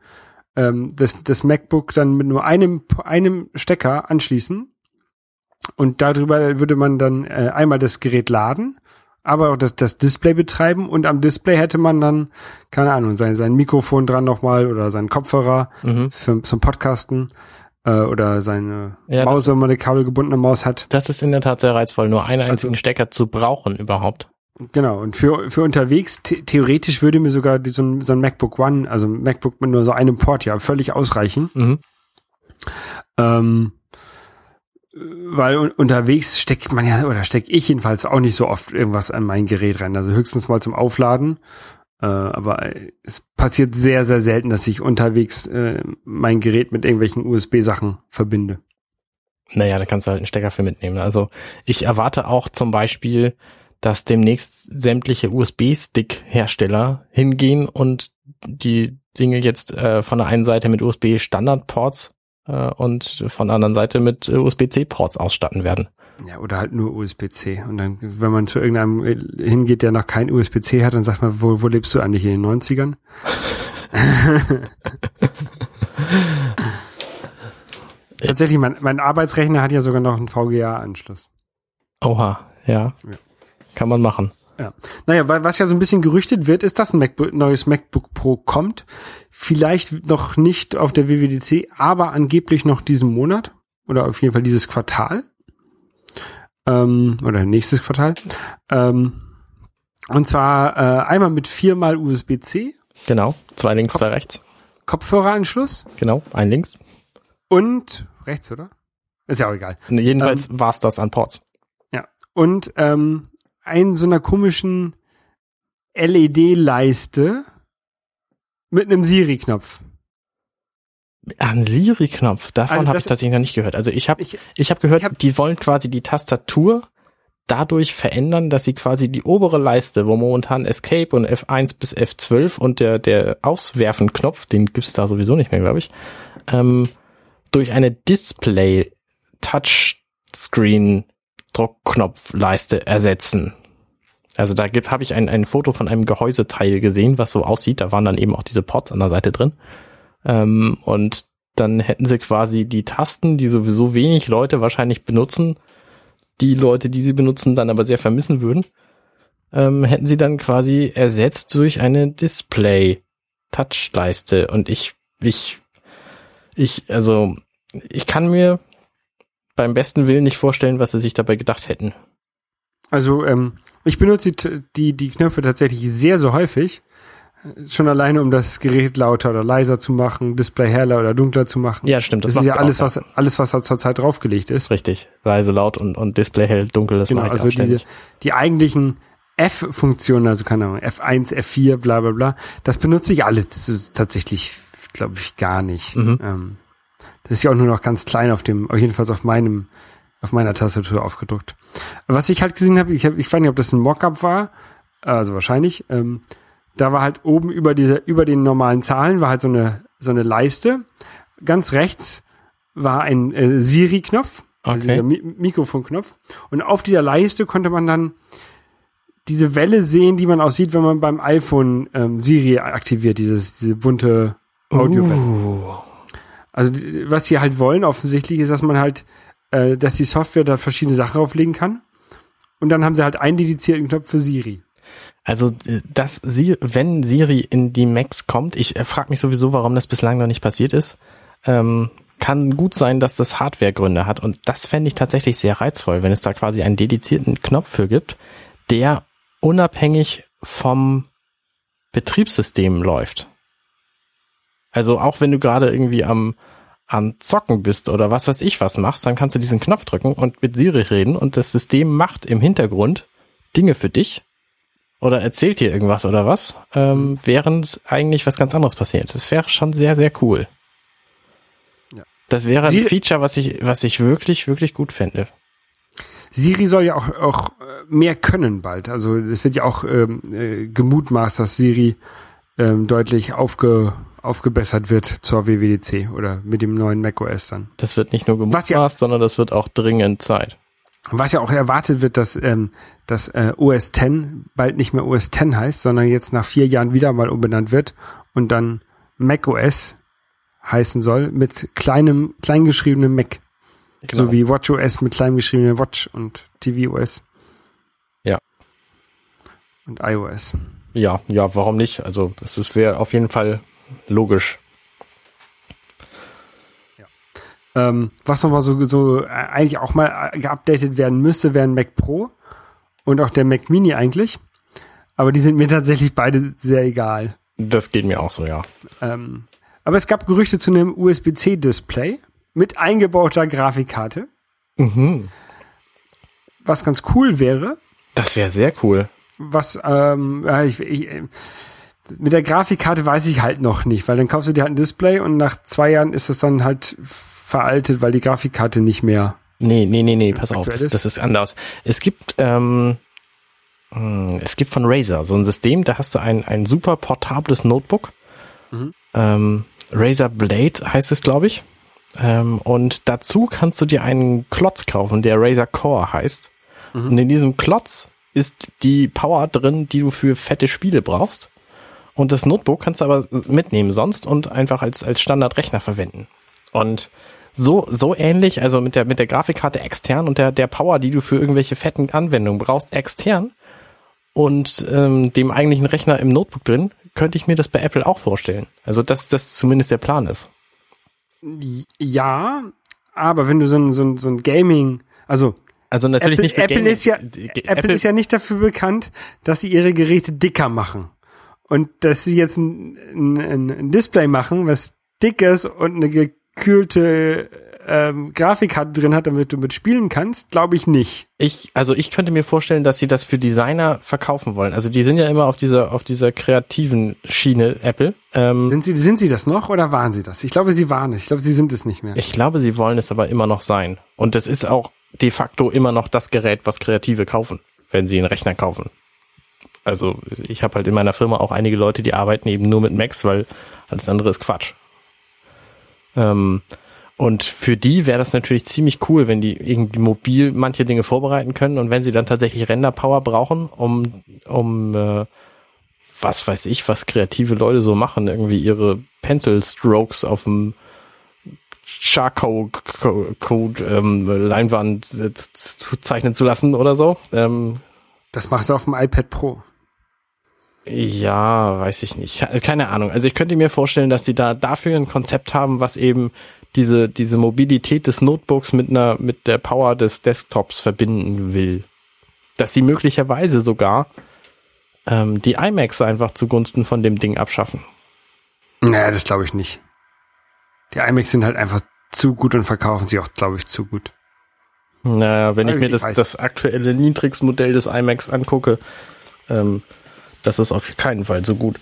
B: ähm, das, das MacBook dann mit nur einem, einem Stecker anschließen und darüber würde man dann äh, einmal das Gerät laden, aber auch das, das Display betreiben und am Display hätte man dann, keine Ahnung, sein, sein Mikrofon dran nochmal oder seinen Kopfhörer
C: Mhm.
B: für, zum Podcasten äh, oder seine
C: Ja,
B: Maus, wenn man eine kabelgebundene Maus hat.
C: Das ist in der Tat sehr reizvoll, nur einen
B: Also
C: einzigen Stecker zu brauchen überhaupt.
B: Genau, und für, für unterwegs, the theoretisch würde mir sogar die, so, ein, so ein MacBook One, also ein MacBook mit nur so einem Port ja völlig ausreichen.
C: Mhm.
B: Ähm, weil un unterwegs steckt man ja, oder stecke ich jedenfalls auch nicht so oft irgendwas an mein Gerät rein. Also höchstens mal zum Aufladen. Äh, aber es passiert sehr, sehr selten, dass ich unterwegs äh, mein Gerät mit irgendwelchen USB-Sachen verbinde.
C: Naja, da kannst du halt einen Stecker für mitnehmen. Also ich erwarte auch zum Beispiel, dass demnächst sämtliche USB-Stick-Hersteller hingehen und die Dinge jetzt äh, von der einen Seite mit USB-Standard-Ports äh, und von der anderen Seite mit äh, USB-C-Ports ausstatten werden.
B: Ja, oder halt nur USB-C. Und dann, wenn man zu irgendeinem äh, hingeht, der noch kein USB-C hat, dann sagt man, wo, wo lebst du eigentlich in den 90ern? Tatsächlich, mein, mein Arbeitsrechner hat ja sogar noch einen VGA-Anschluss.
C: Oha, ja.
B: Ja.
C: Kann man machen.
B: Ja. Naja, weil was ja so ein bisschen gerüchtet wird, ist, dass ein MacBook, neues MacBook Pro kommt. Vielleicht noch nicht auf der WWDC, aber angeblich noch diesen Monat. Oder auf jeden Fall dieses Quartal. Ähm, oder nächstes Quartal. Ähm, und zwar äh, einmal mit viermal USB-C,
C: Genau. Zwei links, zwei rechts.
B: Kopfhöreranschluss
C: Genau. Ein links.
B: und rechts, oder? Ist ja auch egal.
C: Jedenfalls war's das an Ports.
B: Ja. Und ähm, einen so einer komischen LED-Leiste mit einem Siri-Knopf.
C: Ein Siri-Knopf, davon
B: Also
C: habe
B: das-
C: ich tatsächlich noch nicht gehört. Also ich habe
B: Ich,
C: ich hab gehört,
B: ich hab-
C: die wollen quasi die Tastatur dadurch verändern, dass sie quasi die obere Leiste, wo momentan Escape und F1 bis F12 und der, der Auswerfen-Knopf, den gibt's da sowieso nicht mehr, glaube ich, ähm, durch eine Display-Touchscreen-Druckknopfleiste ersetzen. Also da gibt habe ich ein, ein Foto von einem Gehäuseteil gesehen, was so aussieht. Da waren dann eben auch diese Ports an der Seite drin. Ähm, und dann hätten sie quasi die Tasten, die sowieso wenig Leute wahrscheinlich benutzen, die Leute, die sie benutzen, dann aber sehr vermissen würden, ähm, hätten sie dann quasi ersetzt durch eine Display-Touch-Leiste. Und ich, ich, ich, also, ich kann mir beim besten Willen nicht vorstellen, was sie sich dabei gedacht hätten.
B: also ähm, ich benutze die, die, die Knöpfe tatsächlich sehr, sehr häufig. Schon alleine, um das Gerät lauter oder leiser zu machen, Display heller oder dunkler zu machen.
C: Ja, stimmt.
B: das,
C: macht
B: ist ja alles, was alles, was da zurzeit draufgelegt ist.
C: Richtig. Leise, laut und, und Display hell, dunkel, das
B: Genau,
C: mache ich
B: also diese, die eigentlichen F-Funktionen, also keine Ahnung, F1, F4, bla bla bla, das benutze ich alles das tatsächlich, glaube ich, gar nicht.
C: Mhm.
B: Ähm, das ist ja auch nur noch ganz klein auf dem, jedenfalls auf meinem, auf meiner Tastatur aufgedruckt. Was ich halt gesehen habe, ich, hab, ich weiß nicht, ob das ein Mockup war, also wahrscheinlich, ähm, da war halt oben über diese, über den normalen Zahlen war halt so eine, so eine Leiste. Ganz rechts war ein äh, Siri-Knopf, also
C: Okay.
B: dieser Mi Mikrofonknopf. Und auf dieser Leiste konnte man dann diese Welle sehen, die man auch sieht, wenn man beim iPhone ähm, Siri aktiviert, dieses, diese bunte Audiowelle.
C: Uh.
B: Also was sie halt wollen offensichtlich ist, dass man halt, äh, dass die Software da verschiedene Sachen auflegen kann. Und dann haben sie halt einen dedizierten Knopf für Siri.
C: Also, äh, dass sie, wenn Siri in die Macs kommt, ich äh, frage mich sowieso, warum das bislang noch nicht passiert ist, ähm, kann gut sein, dass das Hardwaregründe hat. Und das fände ich tatsächlich sehr reizvoll, wenn es da quasi einen dedizierten Knopf für gibt, der unabhängig vom Betriebssystem läuft. Also auch wenn du gerade irgendwie am, am Zocken bist oder was weiß ich was machst, dann kannst du diesen Knopf drücken und mit Siri reden und das System macht im Hintergrund Dinge für dich oder erzählt dir irgendwas oder was, ähm, während eigentlich was ganz anderes passiert. Das wäre schon sehr, sehr cool.
B: Ja.
C: Das wäre ein
B: Sie-
C: Feature, was ich, was ich wirklich, wirklich gut fände.
B: Siri soll ja auch, auch äh, mehr können bald. Also es wird ja auch ähm, äh, gemutmaßt, dass Siri ähm, deutlich aufge, aufgebessert wird zur WWDC oder mit dem neuen macOS dann.
C: Das wird nicht nur
B: Was ja-
C: gemutmaßt, sondern das wird auch dringend Zeit.
B: Was ja auch erwartet wird, dass, ähm, dass äh, OS X bald nicht mehr OS X heißt, sondern jetzt nach vier Jahren wieder mal umbenannt wird und dann macOS heißen soll mit kleinem, kleingeschriebenem Mac.
C: Genau.
B: So wie WatchOS mit klein geschriebenem Watch und tvOS.
C: Ja.
B: und iOS.
C: Ja, ja, warum nicht? Also es wäre auf jeden Fall logisch.
B: Ähm, was nochmal so, so äh, eigentlich auch mal äh, geupdatet werden müsste, wären Mac Pro und auch der Mac Mini eigentlich. Aber die sind mir tatsächlich beide sehr egal.
C: Das geht mir auch so, ja.
B: Ähm, aber es gab Gerüchte zu einem USB-C-Display mit eingebauter Grafikkarte.
C: Mhm.
B: Was ganz cool wäre,
C: Das wäre sehr cool.
B: was ähm, ich, ich, äh, mit der Grafikkarte weiß ich halt noch nicht, weil dann kaufst du dir halt ein Display und nach zwei Jahren ist es dann halt veraltet, weil die Grafikkarte nicht mehr.
C: Nee, nee, nee, nee, pass auf, das, das ist anders. Es gibt, ähm, mh, es gibt von Razer so ein System, da hast du ein, ein super portables Notebook.
B: Mhm.
C: Ähm, Razer Blade heißt es, glaube ich. Ähm, und dazu kannst du dir einen Klotz kaufen, der Razer Core heißt.
B: Mhm.
C: Und in diesem Klotz ist die Power drin, die du für fette Spiele brauchst. Und das Notebook kannst du aber mitnehmen sonst und einfach als, als Standardrechner verwenden. Und so, so ähnlich, also mit der, mit der Grafikkarte extern und der, der Power, die du für irgendwelche fetten Anwendungen brauchst, extern und ähm, dem eigentlichen Rechner im Notebook drin, könnte ich mir das bei Apple auch vorstellen. Also, dass das zumindest der Plan ist.
B: Ja, aber wenn du so ein, so ein, so ein Gaming, also
C: Also natürlich
B: Apple,
C: nicht für
B: Apple
C: Gaming.
B: ist ja Apple, ist ja nicht dafür bekannt, dass sie ihre Geräte dicker machen. Und dass sie jetzt ein, ein, ein Display machen, was dick ist und eine gekühlte ähm, Grafikkarte drin hat, damit du mit spielen kannst, glaube ich nicht.
C: Ich, also ich könnte mir vorstellen, dass sie das für Designer verkaufen wollen. Also die sind ja immer auf dieser, auf dieser kreativen Schiene, Apple. Ähm,
B: Sind sie, sind sie das noch oder waren sie das? Ich glaube, sie waren es. Ich glaube, sie sind es nicht mehr.
C: ich glaube, sie wollen es aber immer noch sein. Und das ist auch de facto immer noch das Gerät, was Kreative kaufen, wenn sie einen Rechner kaufen. Also ich habe halt in meiner Firma auch einige Leute, die arbeiten eben nur mit Macs, weil alles andere ist Quatsch. Ähm, und für die wäre das natürlich ziemlich cool, wenn die irgendwie mobil manche Dinge vorbereiten können und wenn sie dann tatsächlich Render-Power brauchen, um, um äh, was weiß ich, was kreative Leute so machen, irgendwie ihre Pencil-Strokes auf dem Charcoal-Code ähm, Leinwand äh, zeichnen zu lassen oder so. Ähm,
B: Das macht sie auf dem iPad Pro.
C: Ja, weiß ich nicht. Keine Ahnung. Also ich könnte mir vorstellen, dass sie da dafür ein Konzept haben, was eben diese, diese Mobilität des Notebooks mit einer, mit der Power des Desktops verbinden will. Dass sie möglicherweise sogar ähm, die iMacs einfach zugunsten von dem Ding abschaffen.
B: Naja, das glaube ich nicht. Die iMacs sind halt einfach zu gut und verkaufen sich auch, glaube ich, zu gut.
C: Naja, wenn ich
B: Ich
C: mir das,
B: weiß.
C: das aktuelle Niedrigsmodell des iMacs angucke, ähm, das ist auf keinen Fall so gut.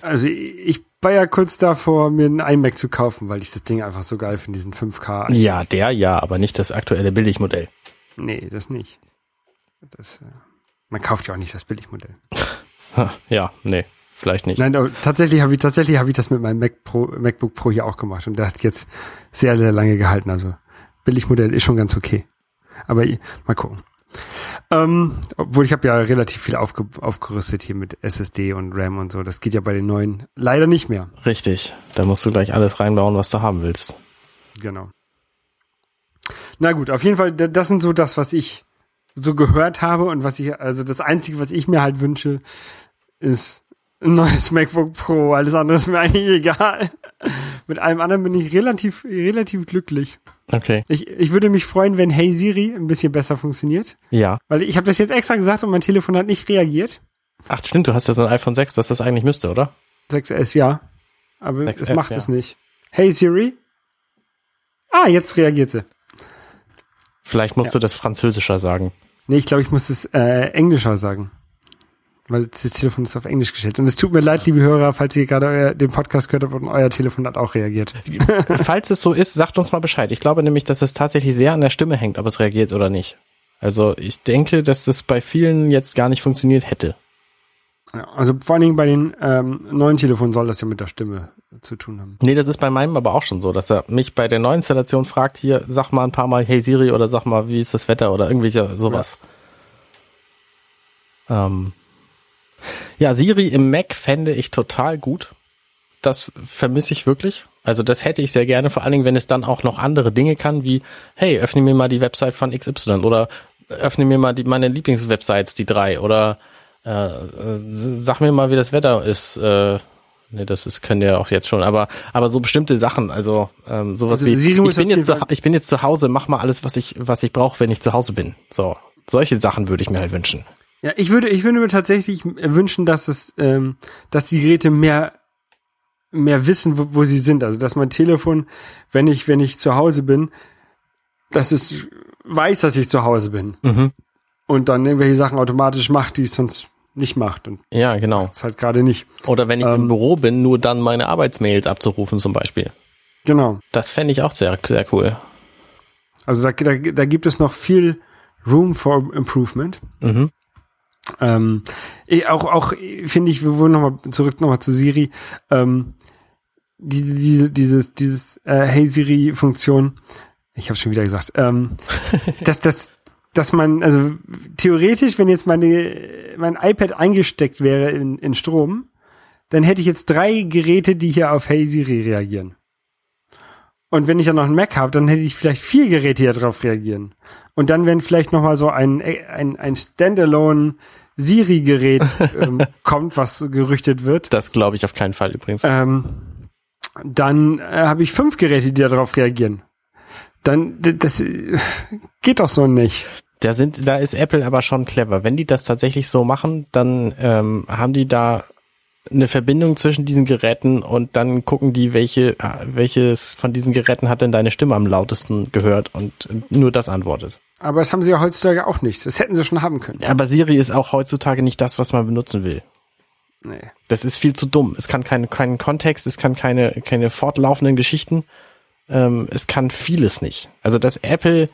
B: Also ich war ja kurz davor, mir einen iMac zu kaufen, weil ich das Ding einfach so geil finde, diesen 5K.
C: Ja, der ja, aber nicht das aktuelle Billigmodell.
B: Nee, das nicht. Das, äh, man kauft ja auch nicht das Billigmodell.
C: Ja, nee, vielleicht nicht.
B: Nein, aber tatsächlich habe ich tatsächlich habe ich das mit meinem Mac Pro, MacBook Pro hier auch gemacht und der hat jetzt sehr sehr lange gehalten. Also Billigmodell ist schon ganz okay. Aber mal gucken. Ähm, obwohl ich habe ja relativ viel aufge, aufgerüstet hier mit SSD und RAM und so. Das geht ja bei den neuen leider nicht mehr.
C: Richtig, da musst du gleich alles reinbauen, was du haben willst.
B: Genau. Na gut, auf jeden Fall, da- das sind so das, was ich so gehört habe und was ich, also das Einzige, was ich mir halt wünsche, ist ein neues MacBook Pro. Alles andere ist mir eigentlich egal. Mit allem anderen bin ich relativ, relativ glücklich.
C: Okay.
B: Ich, ich würde mich freuen, wenn Hey Siri ein bisschen besser funktioniert.
C: Ja.
B: Weil ich habe das jetzt extra gesagt und mein Telefon hat nicht reagiert.
C: Ach, stimmt, du hast ja so ein iPhone 6, das das eigentlich müsste, oder?
B: 6S ja. Aber
C: 6S,
B: es macht
C: ja.
B: es nicht. Hey Siri. Ah, jetzt reagiert sie.
C: Vielleicht musst
B: Ja.
C: du das französischer sagen.
B: Nee, ich glaube, ich muss es äh, englischer sagen. Weil das Telefon ist auf Englisch gestellt. Und es tut mir leid, liebe Hörer, falls ihr gerade euer, den Podcast gehört habt und euer Telefon hat auch reagiert.
C: Falls es so ist, sagt uns mal Bescheid. Ich glaube nämlich, dass es tatsächlich sehr an der Stimme hängt, ob es reagiert oder nicht. Also ich denke, dass das bei vielen jetzt gar nicht funktioniert hätte.
B: Ja, also vor allen Dingen bei den ähm, neuen Telefonen soll das ja mit der Stimme zu tun haben.
C: Nee, das ist bei meinem aber auch schon so, dass er mich bei der Neuinstallation fragt, hier, sag mal ein paar Mal, hey Siri, oder sag mal, wie ist das Wetter oder irgendwie so- sowas. Ja. Ähm, ja, Siri im Mac fände ich total gut. Das vermisse ich wirklich. Also das hätte ich sehr gerne, vor allen Dingen, wenn es dann auch noch andere Dinge kann, wie, hey, öffne mir mal die Website von XY oder öffne mir mal die, meine Lieblingswebsites, die drei, oder äh, äh, sag mir mal, wie das Wetter ist. Äh, nee, das ist, können ja auch jetzt schon, aber aber so bestimmte Sachen, also ähm, sowas
B: Also
C: wie
B: Siri
C: ich bin
B: auf
C: jetzt zu, ich bin jetzt zu Hause, mach mal alles, was ich was ich brauche, wenn ich zu Hause bin. So solche Sachen würde ich mir halt wünschen.
B: Ja, ich würde, ich würde mir tatsächlich wünschen, dass es, ähm, dass die Geräte mehr, mehr wissen, wo, wo sie sind. Also, dass mein Telefon, wenn ich, wenn ich zu Hause bin, dass es weiß, dass ich zu Hause bin.
C: Mhm.
B: Und dann irgendwelche Sachen automatisch macht, die es sonst nicht macht. Und
C: Ja, genau.
B: das halt gerade nicht.
C: Oder wenn ich
B: Ähm,
C: im Büro bin, nur dann meine Arbeitsmails abzurufen zum Beispiel.
B: Genau.
C: Das fände ich auch sehr, sehr cool.
B: Also da, da, da gibt es noch viel Room for Improvement.
C: Mhm.
B: Ähm, ich, auch, auch finde ich, wir wollen nochmal zurück nochmal zu Siri. Ähm, diese, diese, dieses, dieses äh, Hey Siri Funktion. Ich habe schon wieder gesagt. Ähm, dass, dass, dass man, also theoretisch, wenn jetzt meine, mein iPad eingesteckt wäre in, in Strom, dann hätte ich jetzt drei Geräte, die hier auf Hey Siri reagieren. Und wenn ich dann noch einen Mac habe, dann hätte ich vielleicht vier Geräte, die darauf reagieren. Und dann, wenn vielleicht noch mal so ein, ein, ein Standalone Siri-Gerät ähm, kommt, was gerüchtet wird,
C: Das glaube ich auf keinen Fall übrigens.
B: ähm, dann äh, habe ich fünf Geräte, die darauf reagieren. Dann, das äh, geht doch so nicht.
C: Da sind, da ist Apple aber schon clever. Wenn die das tatsächlich so machen, dann ähm, haben die da eine Verbindung zwischen diesen Geräten und dann gucken die, welche, welches von diesen Geräten hat denn deine Stimme am lautesten gehört und nur das antwortet.
B: Aber das haben sie ja heutzutage auch nicht. Das hätten sie schon haben können.
C: Aber Siri ist auch heutzutage nicht das, was man benutzen will.
B: Nee.
C: Das ist viel zu dumm. Es kann keinen keinen Kontext, es kann keine, keine fortlaufenden Geschichten. Ähm, es kann vieles nicht. Also das Apple,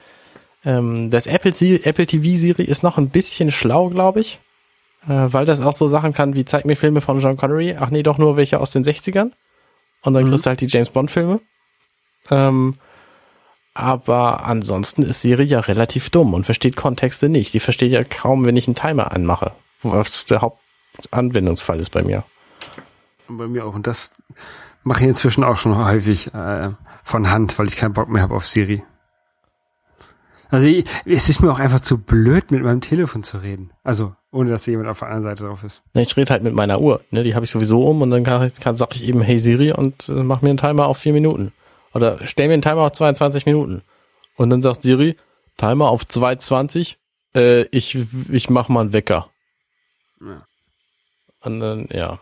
C: ähm, das Apple, Apple TV Siri ist noch ein bisschen schlau, glaube ich. Äh, weil das auch so Sachen kann wie zeig mir Filme von John Connery. Ach nee, doch nur welche aus den 60ern. Und dann
B: Mhm.
C: kriegst du halt die James Bond Filme. Ähm, aber ansonsten ist Siri ja relativ dumm und versteht Kontexte nicht. Die versteht ja kaum, wenn ich einen Timer anmache. Was der Hauptanwendungsfall ist bei mir.
B: Und bei mir auch. Und das mache ich inzwischen auch schon häufig äh, von Hand, weil ich keinen Bock mehr habe auf Siri. Also ich, es ist mir auch einfach zu blöd, mit meinem Telefon zu reden. Also ohne, dass jemand auf der anderen Seite drauf ist.
C: Ich rede halt mit meiner Uhr, ne? Die habe ich sowieso um und dann kann, ich- kann sag ich eben Hey Siri und äh, mach mir einen Timer auf vier Minuten. Oder stell mir einen Timer auf 22 Minuten. Und dann sagt Siri, Timer auf 220, äh, ich, ich mach mal einen Wecker.
B: Ja.
C: Und dann, ja,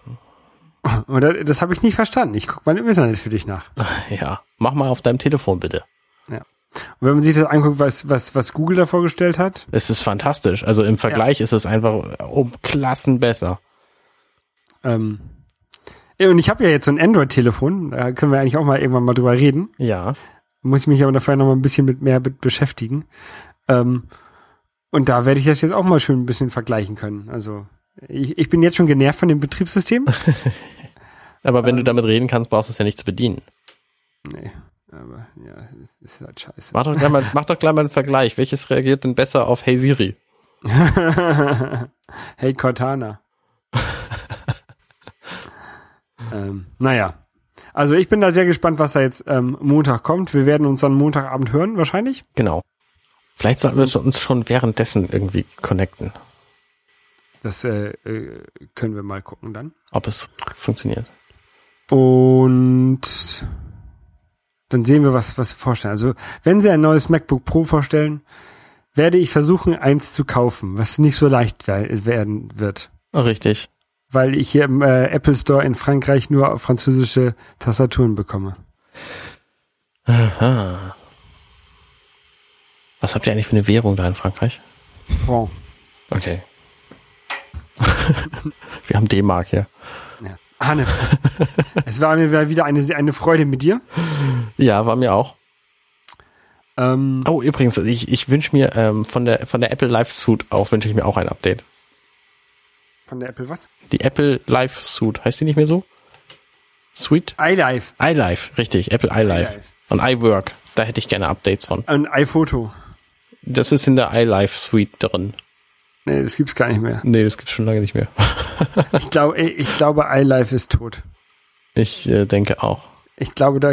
B: Oder das habe ich nicht verstanden. Ich gucke mal im Internet für dich nach.
C: ja, mach mal auf deinem Telefon bitte.
B: Und wenn man sich das anguckt, was, was, was Google da vorgestellt hat,
C: Es ist fantastisch. Also im Vergleich ist es einfach um Klassen besser.
B: ähm, ja, und ich habe ja jetzt so ein Android-Telefon, da können wir eigentlich auch mal irgendwann mal drüber reden.
C: Ja.
B: Muss ich mich aber dafür noch mal ein bisschen mit mehr mit beschäftigen. Ähm, und da werde ich das jetzt auch mal schön ein bisschen vergleichen können. Also ich, ich bin jetzt schon genervt von dem Betriebssystem.
C: Aber wenn du
B: Ähm.
C: damit reden kannst, brauchst du es ja nicht zu bedienen.
B: nee, aber ja, ist halt scheiße.
C: Mach doch gleich mal, mach doch gleich mal einen Vergleich. Welches reagiert denn besser auf Hey Siri?
B: hey Cortana. ähm, naja. Also ich bin da sehr gespannt, was da jetzt ähm, Montag kommt. Wir werden uns dann Montagabend hören, wahrscheinlich.
C: Genau. Vielleicht sollten wir uns schon währenddessen irgendwie connecten,
B: Das äh, äh, können wir mal gucken dann.
C: ob es funktioniert.
B: Und dann sehen wir, was, was wir vorstellen. Also, wenn sie ein neues MacBook Pro vorstellen, werde ich versuchen, eins zu kaufen, was nicht so leicht wer- werden wird.
C: Richtig.
B: Weil ich hier im äh, Apple Store in Frankreich nur französische Tastaturen bekomme.
C: Aha. Was habt ihr eigentlich für eine Währung da in Frankreich?
B: Franc.
C: Okay. wir haben D-Mark hier.
B: Ja. Hanne, es war mir wieder eine, eine Freude mit dir.
C: Ja, war mir auch.
B: Ähm,
C: Oh, übrigens, ich, ich wünsche mir ähm, von der von der Apple Live Suite auch wünsche ich mir auch ein Update.
B: von der Apple was?
C: Die Apple Live Suite, heißt die nicht mehr so? Suite?
B: iLife.
C: iLife, richtig, Apple iLife.
B: iLife.
C: Und iWork, da hätte ich gerne Updates von.
B: Ein iPhoto.
C: Das ist in der iLife Suite drin.
B: Nee, das gibt's gar nicht mehr.
C: Nee, das gibt's schon lange nicht mehr.
B: Ich glaube, ich glaube, iLife ist tot.
C: Ich äh, denke auch.
B: Ich glaube, da,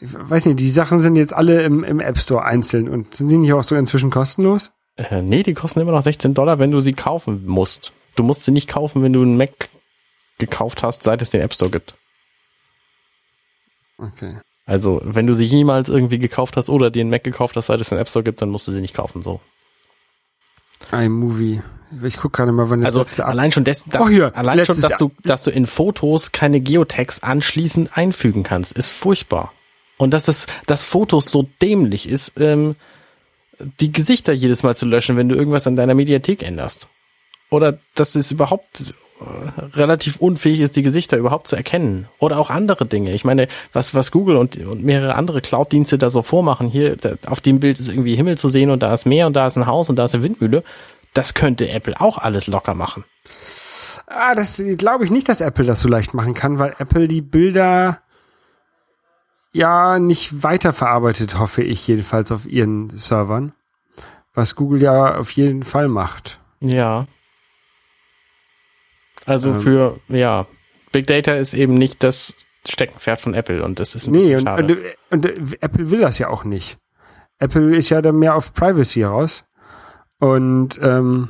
B: ich weiß nicht, die Sachen sind jetzt alle im, im App Store einzeln und sind die nicht auch so inzwischen kostenlos?
C: Äh, nee, die kosten immer noch 16 Dollar, wenn du sie kaufen musst. Du musst sie nicht kaufen, wenn du einen Mac gekauft hast, seit es den App Store gibt.
B: Okay.
C: Also, wenn du sie jemals irgendwie gekauft hast oder den Mac gekauft hast, seit es den App Store gibt, dann musst du sie nicht kaufen, so.
B: iMovie. Ich guck gerade mal, wann das
C: Also,
B: letzte ab
C: allein schon des, da,
B: Oh, hier,
C: allein schon, dass du, dass du in Fotos keine Geotags anschließend einfügen kannst, ist furchtbar. Und dass es, dass Fotos so dämlich ist, ähm, die Gesichter jedes Mal zu löschen, wenn du irgendwas an deiner Mediathek änderst. Oder dass es überhaupt relativ unfähig ist, die Gesichter überhaupt zu erkennen. Oder auch andere Dinge. Ich meine, was, was Google und, und mehrere andere Cloud-Dienste da so vormachen, hier, da, auf dem Bild ist irgendwie Himmel zu sehen und da ist Meer und da ist ein Haus und da ist eine Windmühle. Das könnte Apple auch alles locker machen.
B: Ah, das glaube ich nicht, dass Apple das so leicht machen kann, weil Apple die Bilder ja nicht weiterverarbeitet, hoffe ich jedenfalls auf ihren Servern. Was Google ja auf jeden Fall macht.
C: Ja. Also
B: Ähm.
C: für, ja, Big Data ist eben nicht das Steckenpferd von Apple und das ist ein
B: Nee,
C: bisschen
B: und,
C: schade.
B: und, und Apple will das ja auch nicht. Apple ist ja dann mehr auf Privacy raus. Und ähm,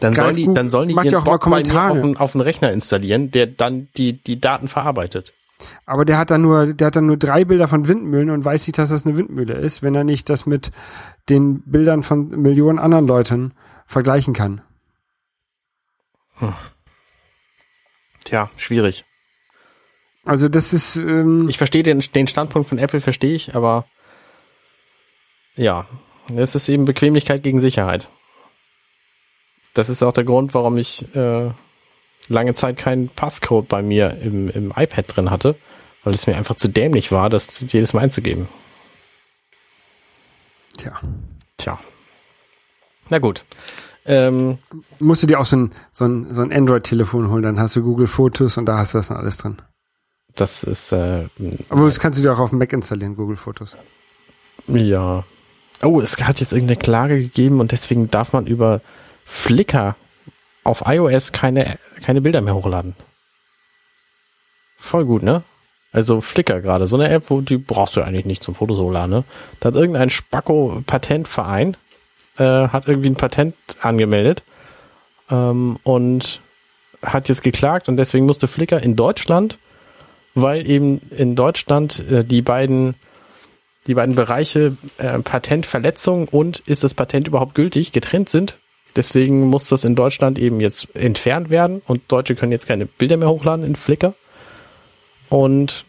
C: dann sollen die, dann sollen die
B: macht ja
C: ihren
B: auch mal
C: Bock mir
B: Kommentare.
C: auf, einen- auf einen Rechner installieren, der dann die, die Daten verarbeitet.
B: aber der hat dann nur, der hat dann nur drei Bilder von Windmühlen und weiß nicht, dass das eine Windmühle ist, wenn er nicht das mit den Bildern von Millionen anderen Leuten vergleichen kann.
C: Tja, schwierig.
B: Also das ist ähm,
C: Ich verstehe den, den Standpunkt von Apple, verstehe ich, aber ja, es ist eben Bequemlichkeit gegen Sicherheit. Das ist auch der Grund, warum ich äh, lange Zeit keinen Passcode bei mir im, im iPad drin hatte, weil es mir einfach zu dämlich war, das jedes Mal einzugeben.
B: ja.
C: Tja. Na gut. Ähm,
B: Musst du dir auch so ein, so ein, so ein Android-Telefon holen, dann hast du Google Fotos und da hast du das dann alles drin.
C: das ist äh,
B: Aber das kannst du dir auch auf dem Mac installieren, Google Fotos.
C: Ja. Oh, es hat jetzt irgendeine Klage gegeben und deswegen darf man über Flickr auf iOS keine, keine Bilder mehr hochladen. Voll gut, ne? Also Flickr gerade, so eine App, wo die brauchst du eigentlich nicht zum Fotos hochladen, ne? Da hat irgendein Spacko-Patentverein, äh, hat irgendwie ein Patent angemeldet ähm, und hat jetzt geklagt und deswegen musste Flickr in Deutschland, weil eben in Deutschland äh, die beiden die beiden Bereiche äh, Patentverletzung und ist das Patent überhaupt gültig getrennt sind. Deswegen muss das in Deutschland eben jetzt entfernt werden und Deutsche können jetzt keine Bilder mehr hochladen in Flickr. Und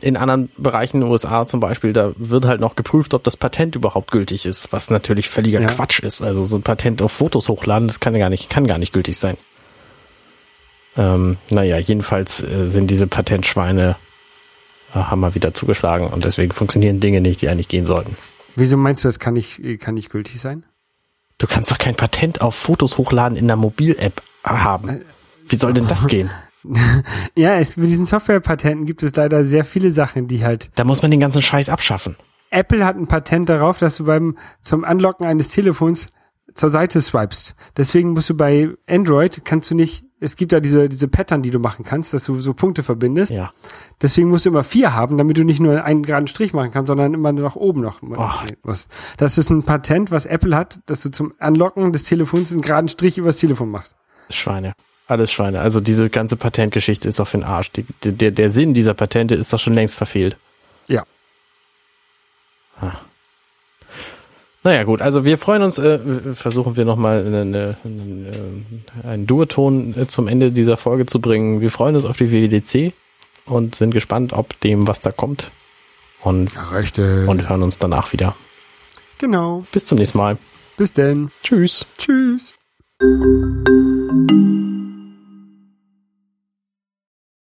C: in anderen Bereichen in den USA zum Beispiel, da wird halt noch geprüft, ob das Patent überhaupt gültig ist, was natürlich völliger
B: Ja.
C: Quatsch ist. Also so ein Patent auf Fotos hochladen, das kann ja gar nicht, kann gar nicht gültig sein. Ähm, naja, jedenfalls äh, sind diese Patentschweine äh, haben mal wieder zugeschlagen und deswegen funktionieren Dinge nicht, die eigentlich gehen sollten.
B: Wieso meinst du, das kann nicht, kann nicht gültig sein?
C: Du kannst doch kein Patent auf Fotos hochladen in einer Mobil-App haben. Wie soll denn das gehen?
B: Ja, es, mit diesen Softwarepatenten gibt es leider sehr viele Sachen, die halt.
C: Da muss man den ganzen Scheiß abschaffen.
B: Apple hat ein Patent darauf, dass du beim zum Anlocken eines Telefons zur Seite swipest. Deswegen musst du bei Android kannst du nicht. Es gibt da diese diese Pattern, die du machen kannst, dass du so Punkte verbindest.
C: Ja.
B: Deswegen musst du immer vier haben, damit du nicht nur einen geraden Strich machen kannst, sondern immer nur nach oben noch
C: Oh.
B: was. Das ist ein Patent, was Apple hat, dass du zum Anlocken des Telefons einen geraden Strich übers Telefon machst.
C: Schweine. Alles Schweine. Also diese ganze Patentgeschichte ist doch für den Arsch. Die, der, der Sinn dieser Patente ist doch schon längst verfehlt.
B: Ja.
C: Naja gut, also wir freuen uns, äh, versuchen wir nochmal eine, eine, eine, einen Duoton äh, zum Ende dieser Folge zu bringen. Wir freuen uns auf die WWDC und sind gespannt, ob dem, was da kommt. Und,
B: Rechte.
C: und hören uns danach wieder.
B: genau.
C: Bis zum nächsten Mal.
B: Bis denn.
C: Tschüss.
B: Tschüss.